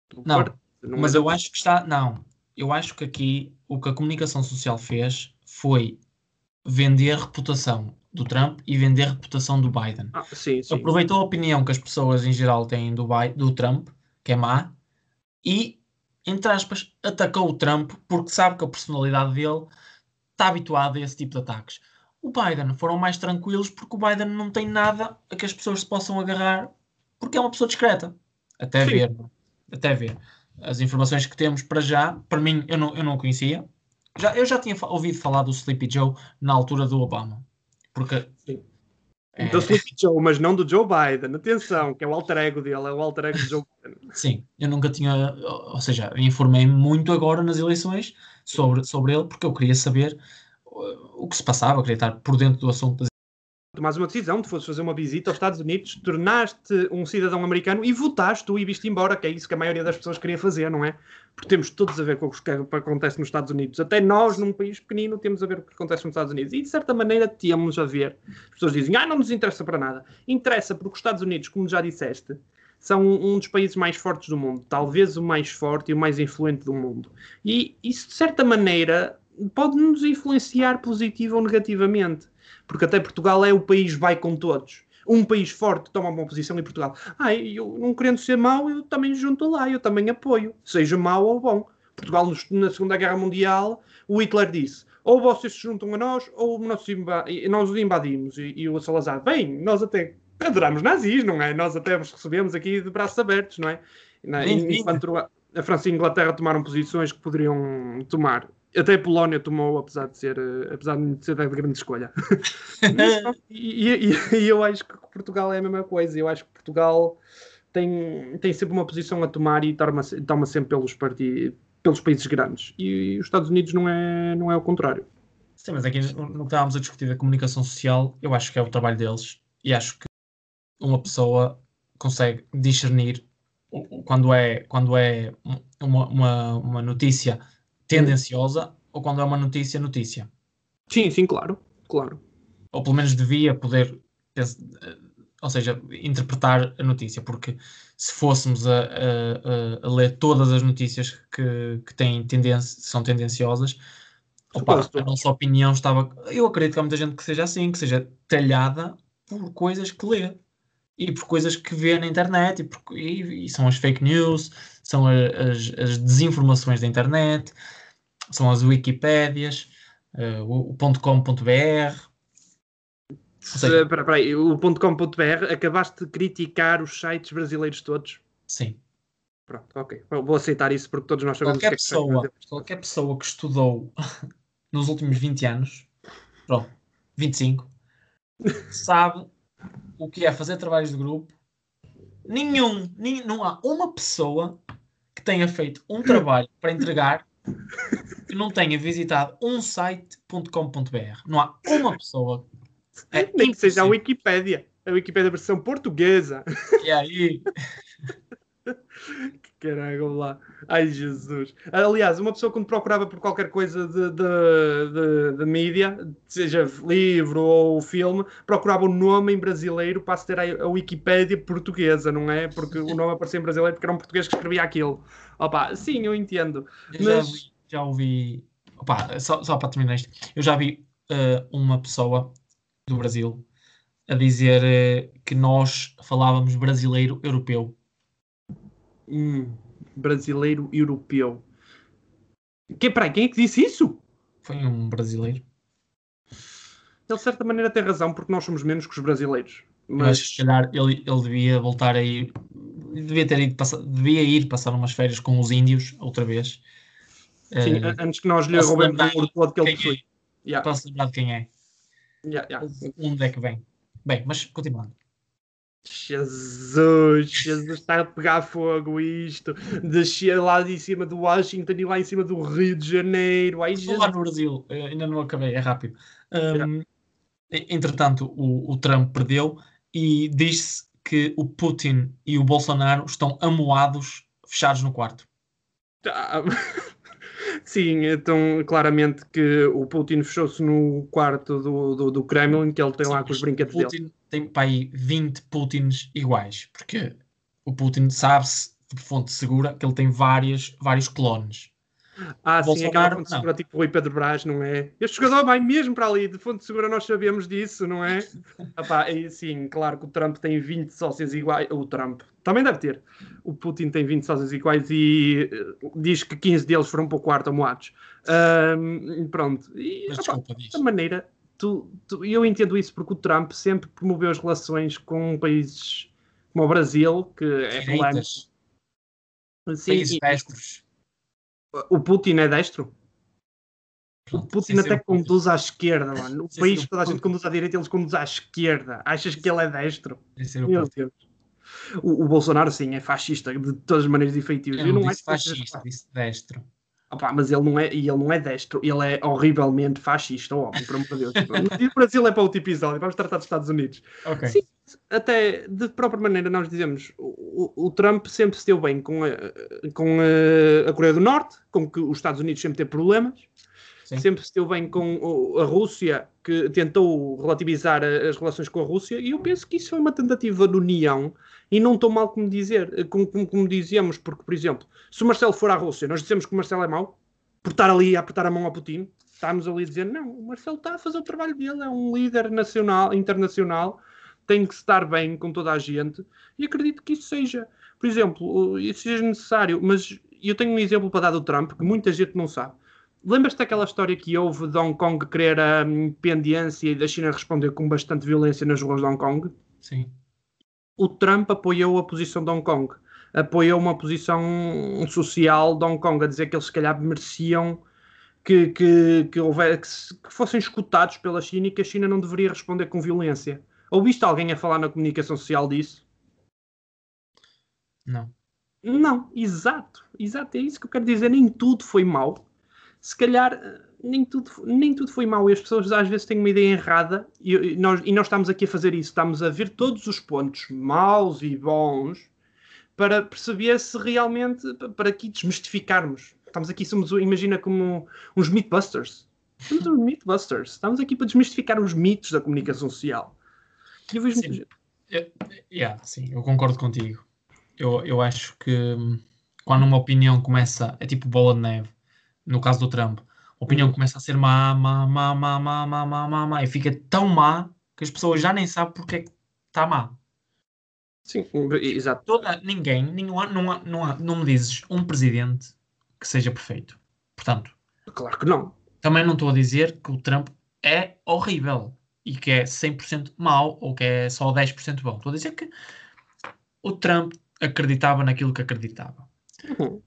Do não, não mas é eu acho que está. Não, eu acho que aqui o que a comunicação social fez foi vender a reputação do Trump e vender a reputação do Biden. Ah, sim, sim. Aproveitou a opinião que as pessoas em geral têm do, Biden, do Trump, que é má, e, entre aspas, atacou o Trump porque sabe que a personalidade dele está habituada a esse tipo de ataques. O Biden foram mais tranquilos porque o Biden não tem nada a que as pessoas se possam agarrar porque é uma pessoa discreta. Até sim. ver. Até ver. As informações que temos para já, para mim, eu não, eu não conhecia. Já, eu já tinha ouvido falar do Sleepy Joe na altura do Obama. Porque. Sim. É... Do Sleepy Joe, mas não do Joe Biden. Atenção, que é o alter ego dele, é o alter ego do Joe Biden. Sim, eu nunca tinha. Ou seja, informei-me muito agora nas eleições sobre, sobre ele, porque eu queria saber uh, o que se passava, queria estar por dentro do assunto tomares uma decisão, tu fosses fazer uma visita aos Estados Unidos, tornaste um cidadão americano e votaste tu e viste embora, que é isso que a maioria das pessoas queria fazer, não é? Porque temos todos a ver com o que acontece nos Estados Unidos. Até nós, num país pequenino, temos a ver com o que acontece nos Estados Unidos. E, de certa maneira, temos a ver. As pessoas dizem, ah, não nos interessa para nada. Interessa porque os Estados Unidos, como já disseste, são um dos países mais fortes do mundo. Talvez o mais forte e o mais influente do mundo. E isso, de certa maneira, pode nos influenciar positiva ou negativamente porque até Portugal é o país vai com todos. Um país forte toma uma posição e Portugal, ah, eu não querendo ser mau, eu também junto lá, eu também apoio, seja mau ou bom. Portugal, na Segunda Guerra Mundial, o Hitler disse: ou vocês se juntam a nós, ou nós, nós os invadimos. E, e, o Salazar, bem, nós até adoramos nazis, não é? Nós até os recebemos aqui de braços abertos, não é? Enquanto a França e a Inglaterra tomaram posições que poderiam tomar até a Polónia tomou, apesar de ser, eh, apesar de ser da grande escolha. e, e, e, eu acho que Portugal é a mesma coisa. Eu acho que Portugal tem, tem sempre uma posição a tomar e toma, toma sempre pelos, partidos, pelos países grandes. E, e, os Estados Unidos não é, não é o contrário. Sim, mas aqui no que estávamos a discutir da comunicação social, eu acho que é o trabalho deles e acho que uma pessoa consegue discernir quando é, quando é uma, uma, uma notícia tendenciosa ou quando é uma notícia, notícia. Sim, sim, claro, claro. Ou pelo menos devia poder, eh, ou seja, interpretar a notícia, porque se fôssemos a, a, a ler todas as notícias que, que têm tendência, são tendenciosas, opa, a nossa opinião estava. Eu acredito que há muita gente que seja assim, que seja talhada por coisas que lê e por coisas que vê na internet, e, por, e, e são as fake news, são as, as desinformações da internet, são as Wikipédias, uh, o, .com.br. Espera aí, o .com.br, acabaste de criticar os sites brasileiros todos? Sim. Pronto, ok. Vou aceitar isso porque todos nós sabemos qualquer que é pessoa, que Qualquer pessoa que estudou nos últimos 20 anos, pronto, 25, sabe o que é fazer trabalhos de grupo. Nenhum, nenhum não há uma pessoa que tenha feito um trabalho para entregar que não tenha visitado um site.com.br. Não há uma pessoa. É Nem que seja a Wikipédia. A Wikipédia versão portuguesa. E aí? Caralho, lá. Ai, Jesus. Aliás, uma pessoa quando procurava por qualquer coisa de, de, de, de mídia, seja livro ou filme, procurava o um nome em brasileiro para aceder à Wikipédia portuguesa, não é? Porque o nome aparecia em brasileiro porque era um português que escrevia aquilo. Opa, sim, eu entendo. Eu mas... já, vi, já ouvi. Opa, só, só para terminar isto, eu já vi uh, uma pessoa do Brasil a dizer uh, que nós falávamos brasileiro europeu um brasileiro europeu. Que, peraí, quem é que disse isso? Foi um brasileiro. Ele, de certa maneira, tem razão, porque nós somos menos que os brasileiros. Mas, mas se calhar ele, ele devia voltar a ir. Devia, ter ido devia ir passar umas férias com os índios outra vez. Sim, uh, antes que nós lhe roubemos o ouro todo que ele possui. É. Yeah. Posso lembrar de quem é. Yeah, yeah. Onde é que vem? Bem, mas continuando. Jesus, Jesus está a pegar fogo isto. Descer lá de cima do Washington e lá em cima do Rio de Janeiro. Ai, Estou lá no Brasil, eh, ainda não acabei, é rápido. Um, entretanto, o, o, Trump perdeu e diz-se que o Putin e o Bolsonaro estão amoados, fechados no quarto. Sim, então claramente que o Putin fechou-se no quarto do, do, do, Kremlin, que ele tem Sim, lá com os brinquedos Putin dele. tem para aí 20 Putins iguais, porque o Putin sabe-se de fonte segura que ele tem várias, vários clones. Ah, sim, aquela fonte segura tipo o Rui Pedro Brás, não é? Este jogador vai mesmo para ali, de fonte segura nós sabemos disso, não é? Epá, e, sim, claro que o Trump tem 20 sócios iguais, o Trump também deve ter. O Putin tem 20 sócios iguais e uh, diz que 15 deles foram para o quarto moados. Um, pronto. E, Mas, desculpa, da maneira, tu, tu, eu entendo isso porque o Trump sempre promoveu as relações com países como o Brasil, que é polémico. Sim, países destros o Putin é destro? O Putin até conduz à esquerda, mano. O país que toda a gente conduz à direita, eles conduzem à esquerda. Achas que ele é destro? Meu Deus. O, o, Bolsonaro, sim, é fascista de todas as maneiras efetivas. Eu, eu não, não disse fascista, disse destro. Opa, mas ele não, é, e ele não é destro, ele é horrivelmente fascista, óbvio, por amor de Deus. o Brasil é para outro episódio, vamos tratar dos Estados Unidos. Okay. Sim, até de própria maneira nós dizemos, o, o Trump sempre se deu bem com, a, com a, a, Coreia do Norte, com que os Estados Unidos sempre teve problemas, Sim. sempre se deu bem com a Rússia, que tentou relativizar as relações com a Rússia, e eu penso que isso foi uma tentativa de união e não estou mal como dizer, como, como, como, dizíamos, porque, por exemplo, se o Marcelo for à Rússia, nós dizemos que o Marcelo é mau, por estar ali a apertar a mão ao Putin, estamos ali a dizer, não, o Marcelo está a fazer o trabalho dele, é um líder nacional, internacional, tem que estar bem com toda a gente, e acredito que isso seja, por exemplo, isso seja necessário, mas eu tenho um exemplo para dar do Trump, que muita gente não sabe. Lembras-te daquela história que houve de Hong Kong querer a independência e da China responder com bastante violência nas ruas de Hong Kong? Sim o Trump apoiou a posição de Hong Kong, apoiou uma posição social de Hong Kong, a dizer que eles se calhar mereciam que, que, que, houver, que, que fossem escutados pela China e que a China não deveria responder com violência. Ouviste alguém a falar na comunicação social disso? Não. Não, exato, exato, é isso que eu quero dizer. Nem tudo foi mau. Se calhar nem tudo, nem tudo foi mau e as pessoas às vezes têm uma ideia errada e, e, nós, e nós estamos aqui a fazer isso, estamos a ver todos os pontos maus e bons para perceber se realmente, para aqui desmistificarmos. Estamos aqui, somos, imagina como uns Mythbusters. Somos uns Mythbusters. Estamos aqui para desmistificar os mitos da comunicação social. Eu vejo sim. Eu, yeah, sim, eu concordo contigo. Eu, eu acho que hum, quando uma opinião começa, é tipo bola de neve, no caso do Trump, a opinião começa a ser má, má, má, má, má, má, má, má, má, e fica tão má que as pessoas já nem sabem porque é que está má. Sim, exato. Toda, ninguém, não, há, não, há, não me dizes um presidente que seja perfeito. Portanto, claro que não. Também não estou a dizer que o Trump é horrível e que é 100% mau ou que é só 10% bom. Estou a dizer que o Trump acreditava naquilo que acreditava. Uhum.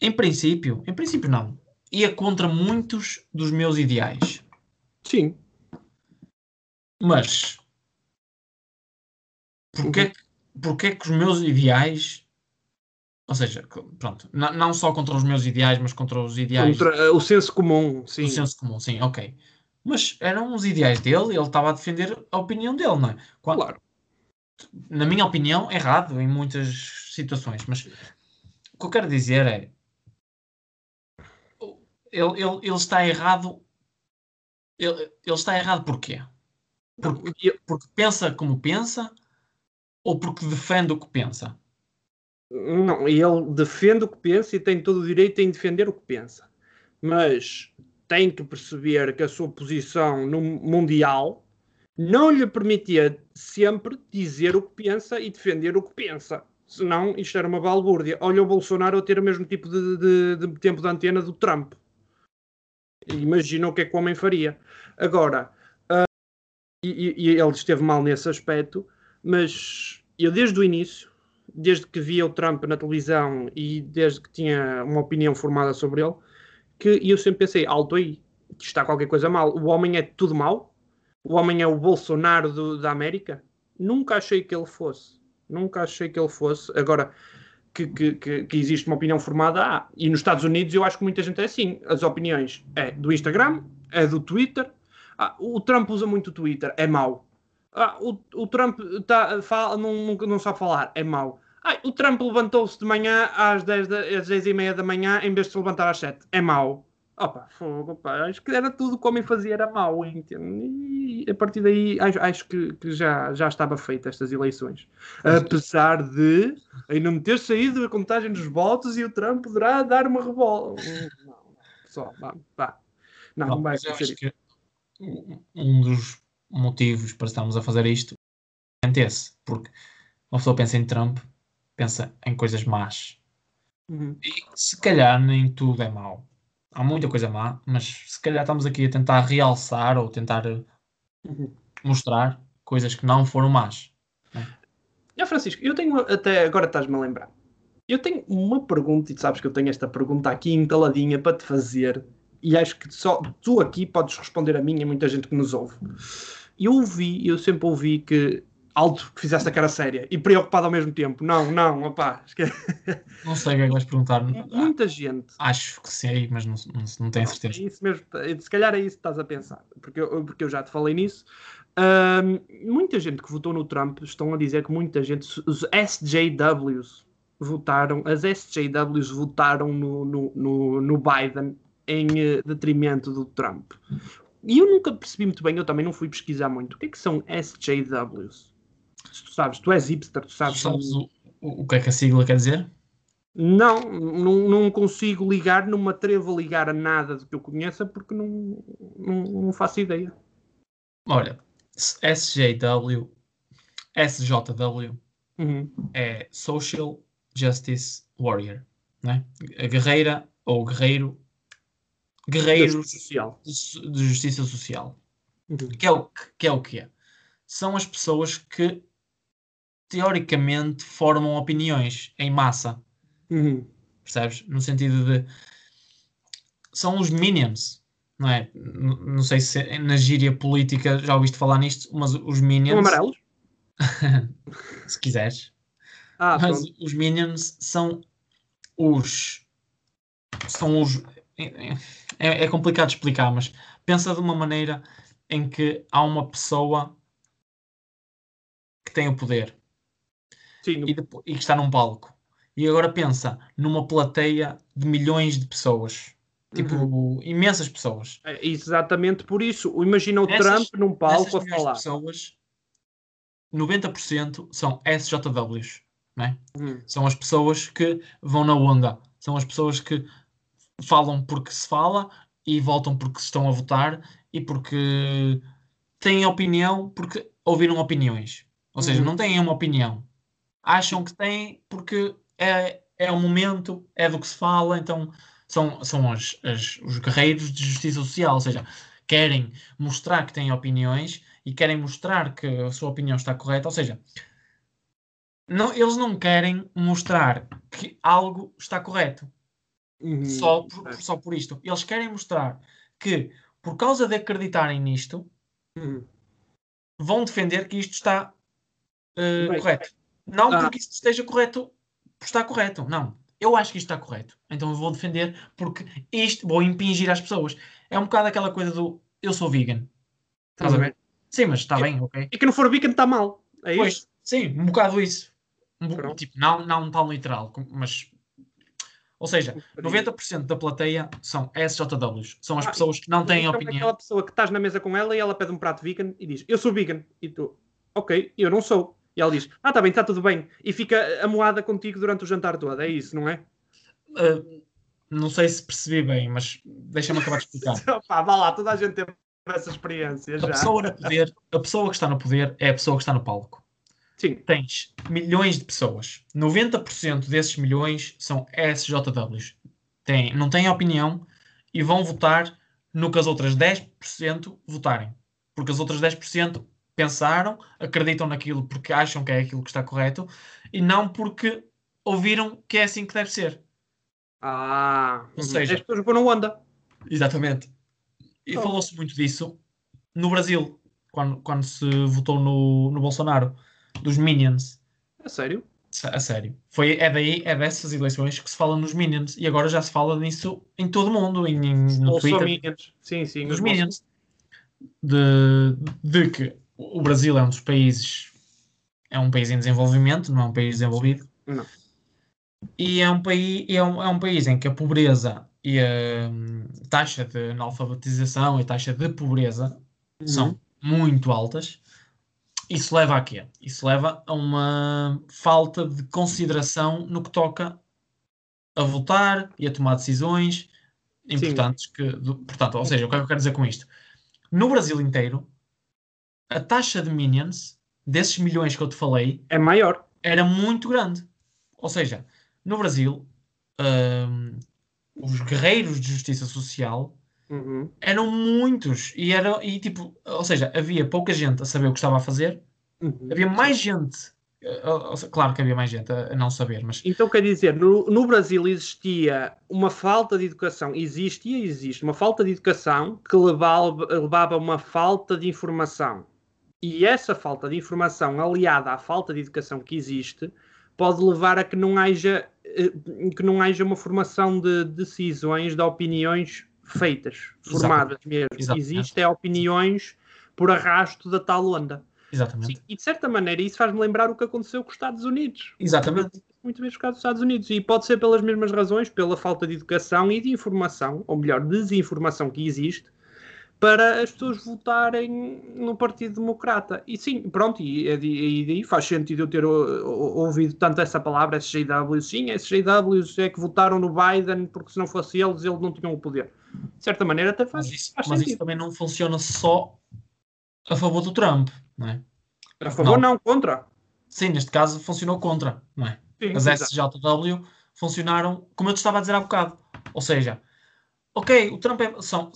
Em princípio, em princípio não ia contra muitos dos meus ideais. Sim. Mas porquê, uhum. porquê que os meus ideais ou seja, pronto, não só contra os meus ideais, mas contra os ideais. Contra uh, o senso comum, sim. O senso comum, sim, ok. Mas eram os ideais dele e ele estava a defender a opinião dele, não é? Quando, claro. Na minha opinião, errado em muitas situações, mas o que eu quero dizer é ele, ele, ele está errado. Ele, ele está errado porquê? Porque, porque pensa como pensa ou porque defende o que pensa? Não, ele defende o que pensa e tem todo o direito em defender o que pensa. Mas tem que perceber que a sua posição no mundial não lhe permitia sempre dizer o que pensa e defender o que pensa. Senão isto era uma balbúrdia. Olha o Bolsonaro a ter o mesmo tipo de, de, de tempo de antena do Trump. Imagina o que é que o homem faria. Agora, uh, e, e, ele esteve mal nesse aspecto, mas eu desde o início, desde que via o Trump na televisão e desde que tinha uma opinião formada sobre ele, que eu sempre pensei, alto aí, está qualquer coisa mal. O homem é tudo mal? O homem é o Bolsonaro do, da América? Nunca achei que ele fosse. Nunca achei que ele fosse. Agora, que, que, que, existe uma opinião formada há. E nos Estados Unidos eu acho que muita gente é assim. As opiniões é do Instagram, é do Twitter. Ah, o Trump usa muito o Twitter, é mau. Ah, o, o Trump tá, fala, não, não, não sabe falar, é mau. Ai, o Trump levantou-se de manhã às 10, da, às 10 e meia da manhã em vez de se levantar às 7. É mau. Opa, fogo, opa, acho que era tudo que o homem fazia, era mau, entende? E a partir daí acho, acho que, que, já, já estava feita estas eleições. Apesar de ainda não ter saído a contagem dos votos e o Trump poderá dar uma revolta. Não, só, vá, vá. Não, não, não vai acontecer que um dos motivos para estarmos a fazer isto é esse, porque uma pessoa pensa em Trump, pensa em coisas más. Uhum. E se calhar nem tudo é mau há muita coisa má, mas se calhar estamos aqui a tentar realçar ou tentar uhum. mostrar coisas que não foram más. É? Francisco, eu tenho até agora estás-me a lembrar. Eu tenho uma pergunta, e sabes que eu tenho esta pergunta aqui entaladinha para te fazer, e acho que só tu aqui podes responder a mim e a muita gente que nos ouve. Eu ouvi, eu sempre ouvi que alto que fizeste a cara séria e preocupado ao mesmo tempo. Não, não, opá. Não sei o que é que vais perguntar. Muita gente. Acho que sei, mas não, não, não tenho certeza. É isso mesmo, se calhar é isso que estás a pensar, porque eu, porque eu já te falei nisso. Muita gente que votou no Trump estão a dizer que muita gente, os SJWs votaram, as SJWs votaram no, no, no, no Biden em eh, detrimento do Trump. E eu nunca percebi muito bem, eu também não fui pesquisar muito. O que é que são SJWs? Se tu sabes, tu és hipster, tu sabes. sabes o, o que é que a sigla quer dizer? Não, não, não consigo ligar, não me atrevo a ligar a nada do que eu conheça porque não, não, não faço ideia. Olha, SJW, SJW uhum. é Social Justice Warrior, né? A guerreira ou guerreiro, guerreiro de, social. de, justiça social, uhum. que, é o, que é o que é. São as pessoas que teoricamente formam opiniões em massa. Uhum. Percebes? No sentido de. São os minions, não é? Não sei se na gíria política já ouviste falar nisto, mas os minions. São amarelos? se quiseres. Ah, mas pronto. os minions são os. São os. É, é complicado de explicar, mas pensa de uma maneira em que há uma pessoa que tem o poder Sim, e, depois, e que está num palco. E agora pensa numa plateia de milhões de pessoas. Tipo, uhum. imensas pessoas. É exatamente por isso. Imagina o essas, Trump num palco a falar. pessoas, 90% são SJWs. Né? Uhum. São as pessoas que vão na onda. São as pessoas que falam porque se fala e voltam porque estão a votar e porque têm opinião porque ouviram opiniões. Ou seja, uhum. não têm uma opinião acham que têm porque é, é o momento, é do que se fala, então são, são as, as, os guerreiros de justiça social, ou seja, querem mostrar que têm opiniões e querem mostrar que a sua opinião está correta, ou seja, não, eles não querem mostrar que algo está correto. Uhum. Só, por, só por isto. Eles querem mostrar que, por causa de acreditarem nisto, uhum. vão defender que isto está uh, correto. Não ah. porque isto esteja correto estar correto. Não. Eu acho que isto está correto. Então eu vou defender porque isto vou impingir às pessoas. É um bocado aquela coisa do eu sou vegan. Estás uhum. a ver? Sim, mas está bem, ok. E que não for vegan está mal. É pois, isso? Sim, um bocado isso. Um tipo, não, não tão literal, mas. Ou seja, 90% da plateia são SJWs. São as ah, pessoas que não têm então opinião. É aquela pessoa que estás na mesa com ela e ela pede um prato vegan e diz: Eu sou vegan. E tu, ok, eu não sou. E ela diz: Ah, está bem, está tudo bem. E fica amoada contigo durante o jantar todo. É isso, não é? Uh, não sei se percebi bem, mas deixa-me acabar de explicar. Opa, vá lá, toda a gente teve essa experiência. A já. pessoa, poder, a pessoa que está no poder é a pessoa que está no palco. Sim. Tens milhões de pessoas. 90% desses milhões são SJWs. Tem, não têm opinião e vão votar no que as outras 10% votarem. Porque as outras 10% pensaram, acreditam naquilo porque acham que é aquilo que está correto e não porque ouviram que é assim que deve ser. Ah, ou seja, as pessoas foram onda. Exatamente. E oh. falou-se muito disso no Brasil, quando, quando se votou no, no Bolsonaro, dos Minions. A sério? A sério. Foi, é daí, é dessas eleições que se fala nos Minions. E agora já se fala nisso em todo o mundo, em, em, no Twitter. Minions. Sim, sim. Nos Minions. De, de que o Brasil é um dos países, é um país em desenvolvimento, não é um país desenvolvido. Não. E é um, país, é, um, é um país em que a pobreza e a hum, taxa de analfabetização e a taxa de pobreza Uhum. são muito altas. Isso leva a quê? Isso leva a uma falta de consideração no que toca a votar e a tomar decisões importantes. Que, portanto, ou seja, o que é que eu quero dizer com isto? No Brasil inteiro, a taxa de minions, desses milhões que eu te falei, É maior. era muito grande. Ou seja, no Brasil, hum, os guerreiros de justiça social Uhum. eram muitos e era e tipo, ou seja, havia pouca gente a saber o que estava a fazer, Uhum. havia mais gente, eh, claro que havia mais gente a, não saber, mas Então quer dizer, no, no Brasil existia uma falta de educação, existia e existe uma falta de educação que levava, levava a uma falta de informação. E essa falta de informação, aliada à falta de educação que existe, pode levar a que não haja, eh, que não haja uma formação de decisões, de opiniões feitas, formadas mesmo. Exatamente. Existem opiniões por arrasto da tal onda. exatamente, Sim, e de certa maneira isso faz-me lembrar o que aconteceu com os Estados Unidos exatamente, muito por causa dos Estados Unidos. E pode ser pelas mesmas razões, pela falta de educação e de informação, ou melhor, desinformação que existe, para as pessoas votarem no Partido Democrata. E sim, pronto, e, e, e daí faz sentido eu ter ouvido tanto essa palavra, SJWs. Sim, SJWs é que votaram no Biden, porque se não fosse eles, eles não tinham o poder. De certa maneira até faz, mas, isso, faz mas isso sentido. também não funciona só a favor do Trump, não é? A favor, não, contra. Sim, neste caso funcionou contra, não é? Sim, As. SJW funcionaram como eu te estava a dizer há bocado. Ou seja, ok, o Trump é. São,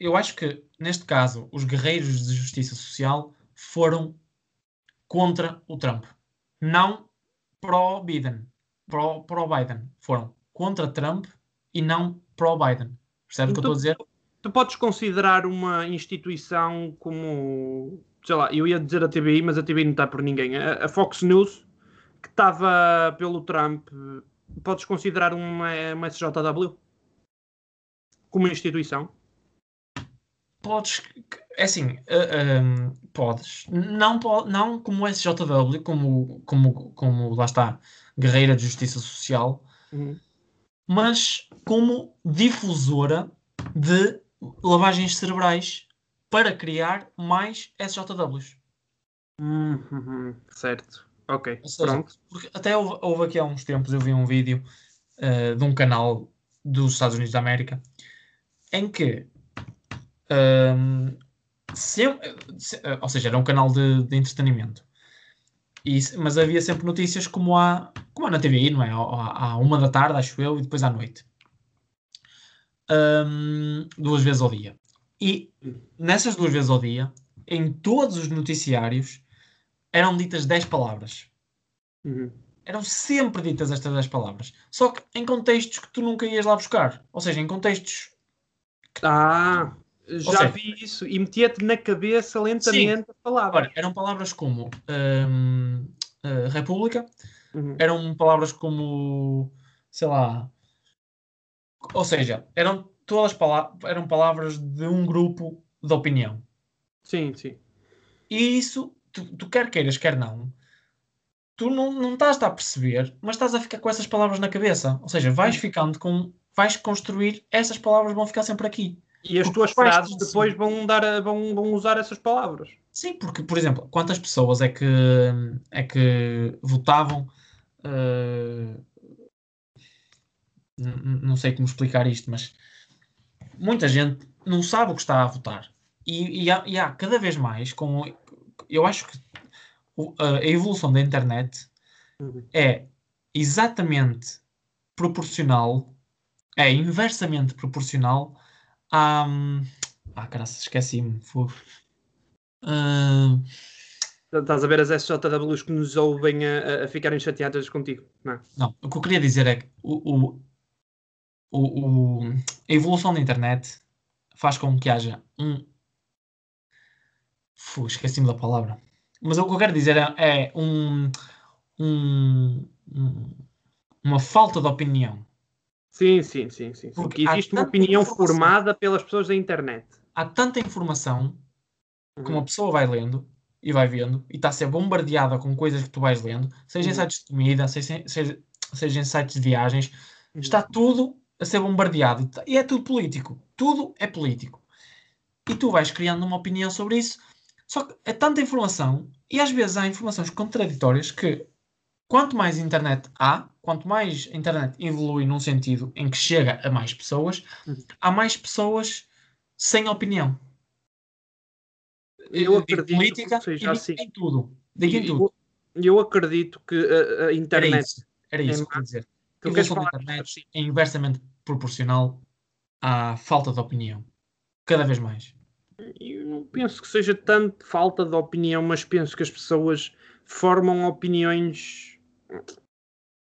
eu acho que, neste caso, os guerreiros de justiça social foram contra o Trump. Não pró-Biden. Pró- Pró-Biden. foram contra Trump e não pró-Biden. Percebes o que eu estou a dizer? tu podes considerar uma instituição como, sei lá, eu ia dizer a TVI, mas a TVI não está por ninguém. A, a Fox News, que estava pelo Trump, podes considerar uma, uma SJW como instituição? Podes. É assim, uh, um, podes. Não, não como SJW, como, como, como lá está, Guerreira de Justiça Social, Uhum. mas como difusora de lavagens cerebrais para criar mais SJWs. Hum, uhum, certo. Ok, seja, pronto. Porque até houve, houve aqui há uns tempos, eu vi um vídeo uh, de um canal dos Estados Unidos da América em que um, sem- se- uh, ou seja, era um canal de, de entretenimento. E mas havia sempre notícias como há, como há na TVI, não é? À, à uma da tarde, acho eu, e depois à noite. Um, duas vezes ao dia. E nessas duas vezes ao dia, em todos os noticiários, eram ditas 10 palavras. Uhum. Eram sempre ditas estas 10 palavras. Só que em contextos que tu nunca ias lá buscar. Ou seja, em contextos. Ah, já seja- vi isso e metia-te na cabeça lentamente a palavra. Eram palavras como hum, eh, República, Uhum. eram palavras como. sei lá. Ou seja, eram todas pala eram palavras de um grupo de opinião. Sim, sim. E isso, tu, tu quer queiras, quer não, tu não, não estás a perceber, mas estás a ficar com essas palavras na cabeça. Ou seja, vais ficando com. vais construir, essas palavras vão ficar sempre aqui. E as tuas frases conseguir. depois vão, dar, vão, vão usar essas palavras. Sim, porque, por exemplo, quantas pessoas é que, é que votavam. n- não sei como explicar isto, mas muita gente não sabe o que está a votar. E, e há, e há cada vez mais, com, eu acho que a evolução da internet Uhum. é exatamente proporcional, é inversamente proporcional à. Ah, caralho, esqueci-me. Ah, Estás a ver as SJWs que nos ouvem a, a- ficarem chateadas contigo, não é? Não, o que eu queria dizer é que o, o- o- a evolução da internet faz com que haja um. Esqueci-me da palavra. Mas o que eu quero dizer é, é um- um- uma falta de opinião. Sim, sim, sim, sim. Porque Que existe uma opinião formada pelas pessoas da internet. Há tanta informação que uma pessoa vai lendo e vai vendo, e está a ser bombardeada com coisas que tu vais lendo, seja em Uhum. sites de comida, seja, seja, seja em sites de viagens, Uhum. está tudo a ser bombardeado e tá- e é tudo político. Tudo é político. E tu vais criando uma opinião sobre isso. Só que é tanta informação e às vezes há informações contraditórias que quanto mais internet há, quanto mais a internet evolui num sentido em que chega a mais pessoas, há mais pessoas sem opinião. Eu acredito política que digo assim. em tudo. Digo em tudo. Eu, eu acredito que a, a Era internet. isso. Era isso é que eu dizer. A queres evolução da falar internet assim? é inversamente proporcional à falta de opinião. Cada vez mais. Eu não penso que seja tanto falta de opinião, mas penso que as pessoas formam opiniões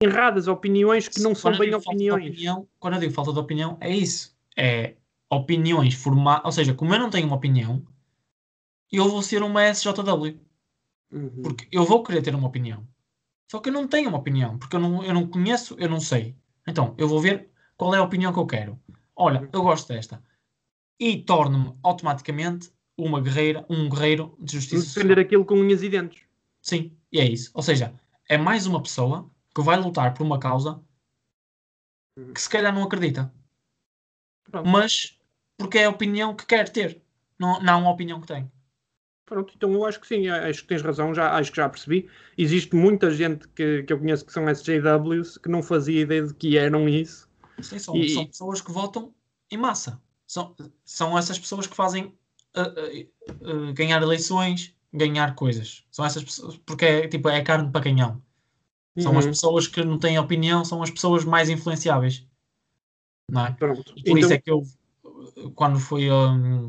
erradas, opiniões que não são Quando bem opiniões. opinião- quando eu digo falta de opinião, é isso. É opiniões formadas. Ou seja, como eu não tenho uma opinião, eu vou ser uma SJW. Uhum. Porque eu vou querer ter uma opinião. Só que eu não tenho uma opinião, porque eu não, eu não conheço, eu não sei. Então, eu vou ver qual é a opinião que eu quero. Olha, eu gosto desta. E torno-me automaticamente uma guerreira, um guerreiro de justiça. Defender aquilo com unhas e dentes. Sim, e é isso. Ou seja, é mais uma pessoa que vai lutar por uma causa que se calhar não acredita. Pronto. Mas porque é a opinião que quer ter. Não, não a opinião que tem. Pronto, então eu acho que sim, acho que tens razão, já, acho que já percebi. Existe muita gente que, que eu conheço que são SJWs que não fazia ideia de que eram isso. Sim, são, E- são pessoas que votam em massa. São, são essas pessoas que fazem uh, uh, uh, ganhar eleições, ganhar coisas. São essas pessoas, porque é, tipo, é carne para canhão. São as Uhum. pessoas que não têm opinião, são as pessoas mais influenciáveis. Não é? Pronto. E por isso Então, é que eu, quando foi hum,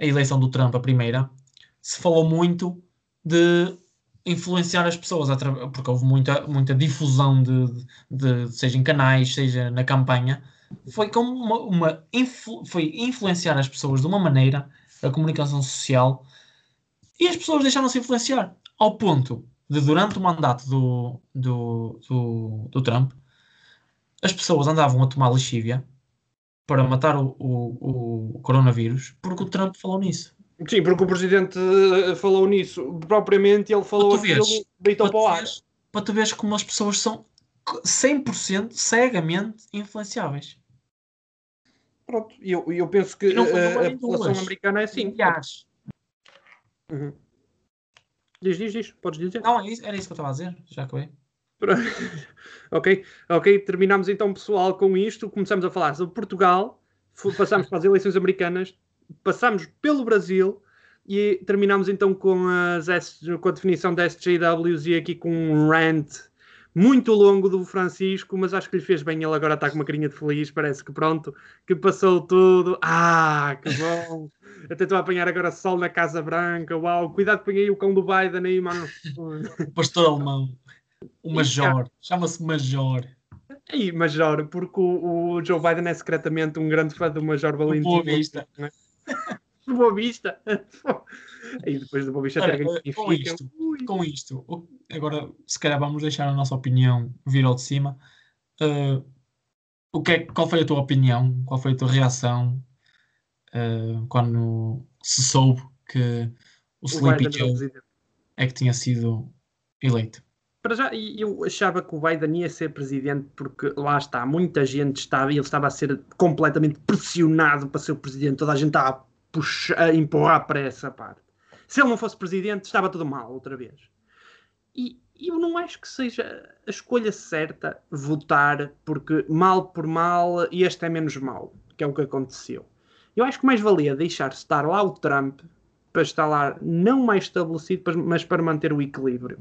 a eleição do Trump, a primeira, se falou muito de influenciar as pessoas, porque houve muita, muita difusão de, de- de- seja em canais, seja na campanha, foi como uma, uma influ- foi influenciar as pessoas de uma maneira, a comunicação social, e as pessoas deixaram-se influenciar, ao ponto de, durante o mandato do, do, do, do Trump, as pessoas andavam a tomar lexívia para matar o, o, o coronavírus, porque o Trump falou nisso. sim, porque o presidente eh, falou nisso, propriamente ele falou Para aquilo, deitou Para para o tu, ar. veres, para tu veres como as pessoas são 100% cegamente influenciáveis. Pronto, e eu, eu penso que não foi eh, a nem população americana é assim. Milhares. Uhum. Diz, diz, diz, podes dizer. Não, é era isso que eu estava a dizer. Já acabei. ok, ok, terminamos então, pessoal, com isto. Começamos a falar sobre Portugal, passamos para as eleições americanas, passamos pelo Brasil e terminamos então com, as com a definição das SJWs e aqui com um rant muito longo do Francisco, mas acho que lhe fez bem. Ele agora está com uma carinha de feliz, parece que pronto, que passou tudo. Ah, que bom! Até estou a apanhar agora sol na Casa Branca. Uau, cuidado, põe aí o cão do Biden aí, mano. O pastor alemão. O Major. Chama-se Major. Aí, Major, porque o, o Joe Biden é secretamente um grande fã do Major Valentim. Boa Vista. Do Boa Vista. Aí depois do Boa Vista Olha, ganho com isto. Com isto, agora se calhar vamos deixar a nossa opinião vir ao de cima. Uh, o que é- qual foi a tua opinião? Qual foi a tua reação uh, quando se soube que o Sleepy o Joe é que tinha sido eleito? Para já, eu achava que o Biden ia ser presidente porque lá está, muita gente estava, e ele estava a ser completamente pressionado para ser o presidente, toda a gente estava a, puxar, a empurrar para essa parte. Se ele não fosse presidente, estava tudo mal outra vez. E eu não acho que seja a escolha certa votar, porque mal por mal, este é menos mal, que é o que aconteceu. Eu acho que mais valia deixar estar lá o Trump para estar lá não mais estabelecido, mas- para manter o equilíbrio.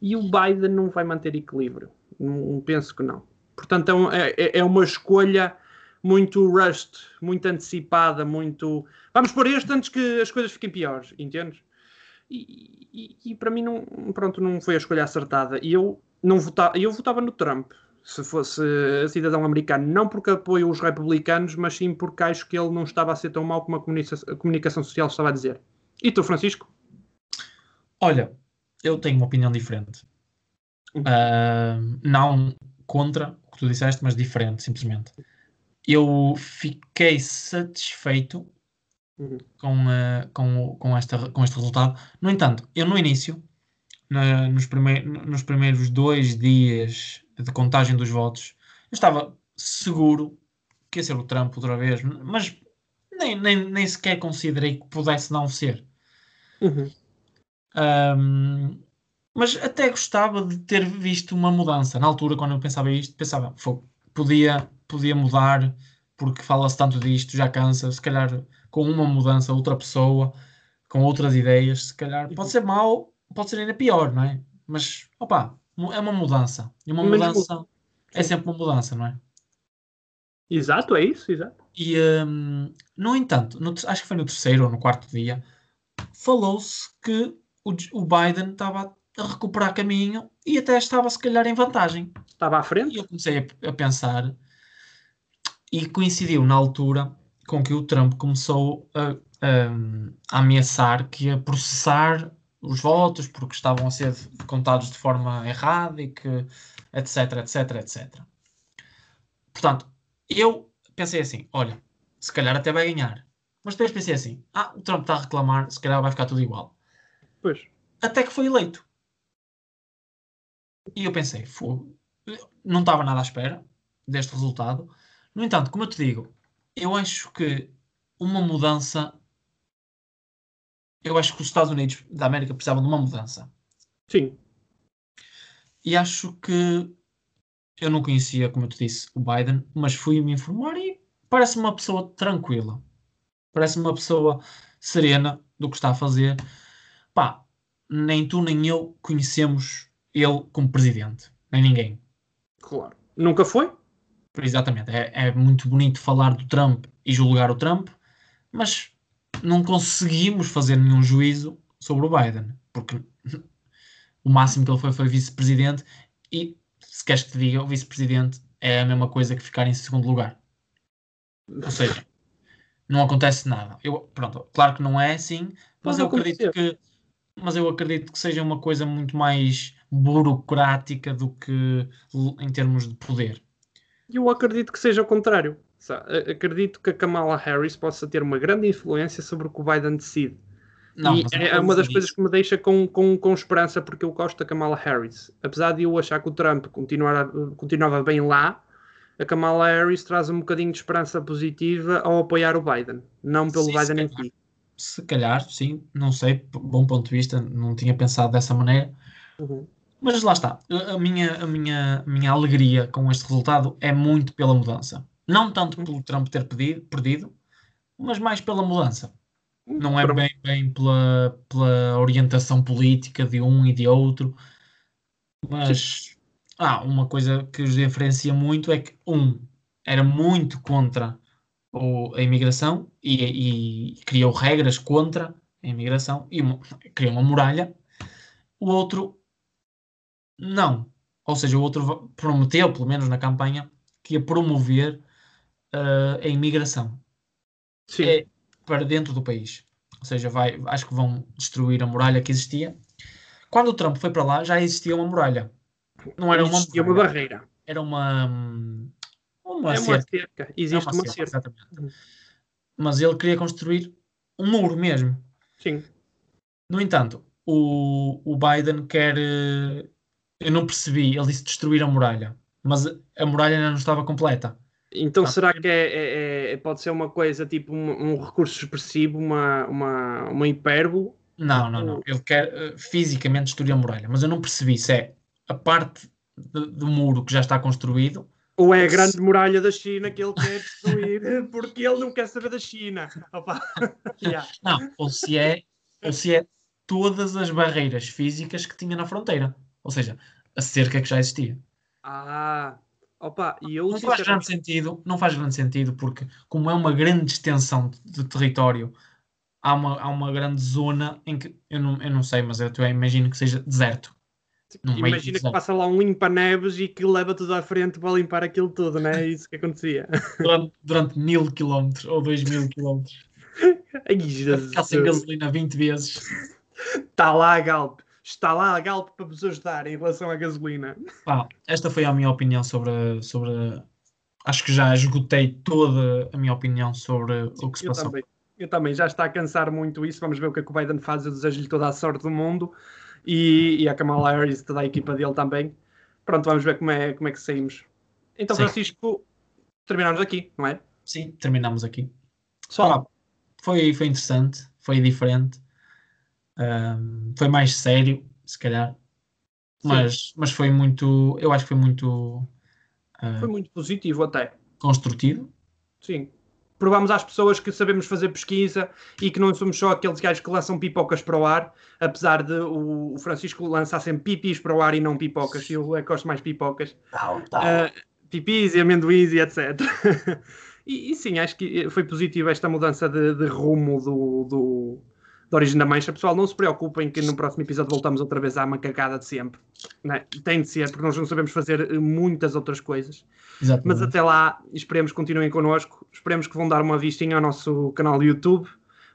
E o Biden não vai manter equilíbrio. Não, penso que não. Portanto, é um- é, é- é uma escolha muito rushed, muito antecipada, muito. Vamos por este antes que as coisas fiquem piores, entendes? E, e- e para mim não, pronto, não foi a escolha acertada. E eu não votava, eu votava no Trump, se fosse cidadão americano, não porque apoio os republicanos, mas sim porque acho que ele não estava a ser tão mau como a comunica- a comunicação social estava a dizer. E tu, Francisco? Olha, eu tenho uma opinião diferente. Ah, não contra o que tu disseste, mas diferente, simplesmente. Eu fiquei satisfeito Uhum. com, uh, com, com, esta, com este resultado. No entanto, eu no início, na, nos, primei, nos primeiros dois dias de contagem dos votos, eu estava seguro que ia ser o Trump outra vez, mas nem, nem, nem sequer considerei que pudesse não ser. Uhum. Um, mas até gostava de ter visto uma mudança. Na altura, quando eu pensava isto, pensava, podia, podia mudar, porque fala-se tanto disto, já cansa, se calhar com uma mudança, outra pessoa, com outras ideias, se calhar pode ser mau, pode ser ainda pior, não é? Mas, opa, é uma mudança. E uma Mas, mudança é sempre uma mudança, não é? Exato, é isso, exato. E, um, no entanto, no, acho que foi no terceiro ou no quarto dia, falou-se que o, o Biden estava a recuperar caminho e até estava, se calhar, em vantagem. Estava à frente? E eu comecei a, a pensar, e coincidiu na altura com que o Trump começou a, a, a, ameaçar que ia processar os votos porque estavam a ser contados de forma errada e que etc, etc, etc. Portanto, eu pensei assim, olha, se calhar até vai ganhar. Mas depois pensei assim, ah, o Trump está a reclamar, se calhar vai ficar tudo igual. Pois. Até que foi eleito. E eu pensei, não estava nada à espera deste resultado. No entanto, como eu te digo, eu acho que uma mudança. Eu acho que os Estados Unidos da América precisavam de uma mudança. Sim. E acho que eu não conhecia, como eu te disse, o Biden, mas fui me informar e parece uma pessoa tranquila. Parece uma pessoa serena do que está a fazer. Pá, nem tu nem eu conhecemos ele como presidente. Nem ninguém. Claro. Nunca foi? Exatamente. É, é muito bonito falar do Trump e julgar o Trump, mas não conseguimos fazer nenhum juízo sobre o Biden, porque o máximo que ele foi foi vice-presidente e, se queres que te diga, o vice-presidente é a mesma coisa que ficar em segundo lugar. Ou seja, não acontece nada. Eu, pronto, claro que não é assim, mas eu acredito que mas eu acredito que seja uma coisa muito mais burocrática do que em termos de poder. Eu acredito que seja o contrário. Acredito que a Kamala Harris possa ter uma grande influência sobre o que o Biden decide. Não, e é uma das isso. coisas que me deixa com, com, com esperança, porque eu gosto da Kamala Harris. Apesar de eu achar que o Trump continuar, continuava bem lá, a Kamala Harris traz um bocadinho de esperança positiva ao apoiar o Biden, não pelo sim, Biden em si. Se calhar, sim, não sei, bom ponto de vista, não tinha pensado dessa maneira. Uhum. Mas lá está, a minha, a, minha, a minha alegria com este resultado é muito pela mudança. Não tanto pelo Trump ter pedido, perdido, mas mais pela mudança. Não é bem, bem pela, pela orientação política de um e de outro, mas ah, uma coisa que os diferencia muito é que um era muito contra o, a imigração e, e, criou regras contra a imigração e criou uma muralha. O outro não. Ou seja, o outro prometeu, pelo menos na campanha, que ia promover uh, a imigração é para dentro do país. Ou seja, vai, acho que vão destruir a muralha que existia. Quando o Trump foi para lá, já existia uma muralha. Não era uma, muralha, uma barreira. Era uma. Uma, é uma cerca. Existe é uma, uma cerca. cerca. Exatamente. Mas ele queria construir um muro mesmo. Sim. No entanto, o, o Biden quer. Eu não percebi. Ele disse destruir a muralha. Mas a muralha ainda não estava completa. Então ah, será que é, é, é, pode ser uma coisa tipo um, um, recurso expressivo, uma, uma, uma hipérbole? Não, não, não. Ele quer uh, fisicamente destruir a muralha, mas eu não percebi se é a parte de, do muro que já está construído. Ou é a grande se... muralha da China que ele quer destruir porque ele não quer saber da China. yeah. Não, ou se é, ou se é todas as barreiras físicas que tinha na fronteira. Ou seja, a cerca que já existia. Ah, Opa, e eu, não faz grande sentido, não faz grande sentido porque como é uma grande extensão de, território, há uma, há uma grande zona em que eu não, eu não sei, mas eu, eu imagino que seja deserto. Imagina que passa lá um limpa-neves e que leva tudo à frente para limpar aquilo tudo, não é isso que acontecia? Durante, durante mil quilómetros ou dois mil quilómetros. Ai, Jesus. Ficar sem gasolina 20 vezes. Está lá Galp está lá a Galp para vos ajudar em relação à gasolina. Ah, esta foi a minha opinião sobre, sobre. Acho que já esgotei toda a minha opinião sobre o que se eu passou. Também. Eu também, já está a cansar muito isso. Vamos ver o que, é que o Biden faz. Eu desejo-lhe toda a sorte do mundo e, e a Kamala Harris, toda a equipa dele também. Pronto, vamos ver como é, como é que saímos. Então, Sim. Francisco, terminamos aqui, não é? Sim, terminamos aqui. Só. Pá, foi, foi interessante, foi diferente, foi mais sério, se calhar, mas, mas foi muito, eu acho que foi muito ah, Foi muito positivo até. construtivo. Sim. Provamos às pessoas que sabemos fazer pesquisa e que não somos só aqueles gajos que lançam pipocas para o ar, apesar de o Francisco lançar sempre pipis para o ar e não pipocas. Eu é gosto mais de pipocas. Ah, pipis e amendoins e etc. e, e sim, acho que foi positivo esta mudança de, de rumo do, do, da origem da mancha. Pessoal, não se preocupem que no próximo episódio voltamos outra vez à macacada de sempre. Né? Tem de ser, porque nós não sabemos fazer eh, muitas outras coisas. Mas Exatamente. até lá, esperemos que continuem connosco. Esperemos que vão dar uma vistinha ao nosso canal do YouTube,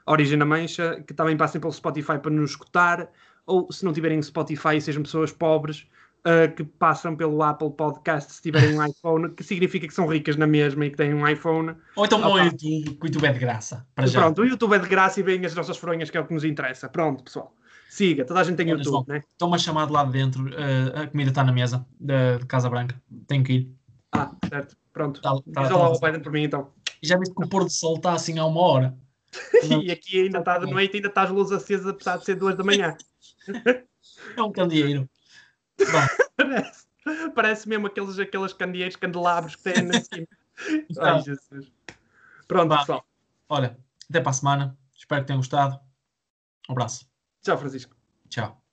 Origem da Mancha, que também passem pelo Spotify para nos escutar. Ou se não tiverem Spotify e sejam pessoas pobres, ah, que passam pelo Apple Podcast se tiverem um iPhone, que significa que são ricas na mesma e que têm um iPhone. Ou então Opa. o YouTube, que o YouTube é de graça. Para já. Pronto, o YouTube é de graça e vêm as nossas fronhas, que é o que nos interessa. Pronto, pessoal. Siga, toda a gente tem Olha, YouTube, João. né? Estão-me a chamar de lá de dentro, ah, a comida está na mesa da de Casa Branca. Tenho que ir. Ah, certo. Pronto. Tá- Diz tá- lá tá- ao Biden por mim, então. Já viste que o pôr do sol está assim há uma hora. E aqui ainda está de noite, ainda está as luzes acesas, apesar de ser duas da manhã. É um candeeiro. Parece, parece mesmo aqueles, aqueles candeeiros, candelabros que têm na cima. Ai, Jesus. Pronto, Vá. pessoal. olha, até para a semana. Espero que tenham gostado. Um abraço. Tchau, Francisco. Tchau.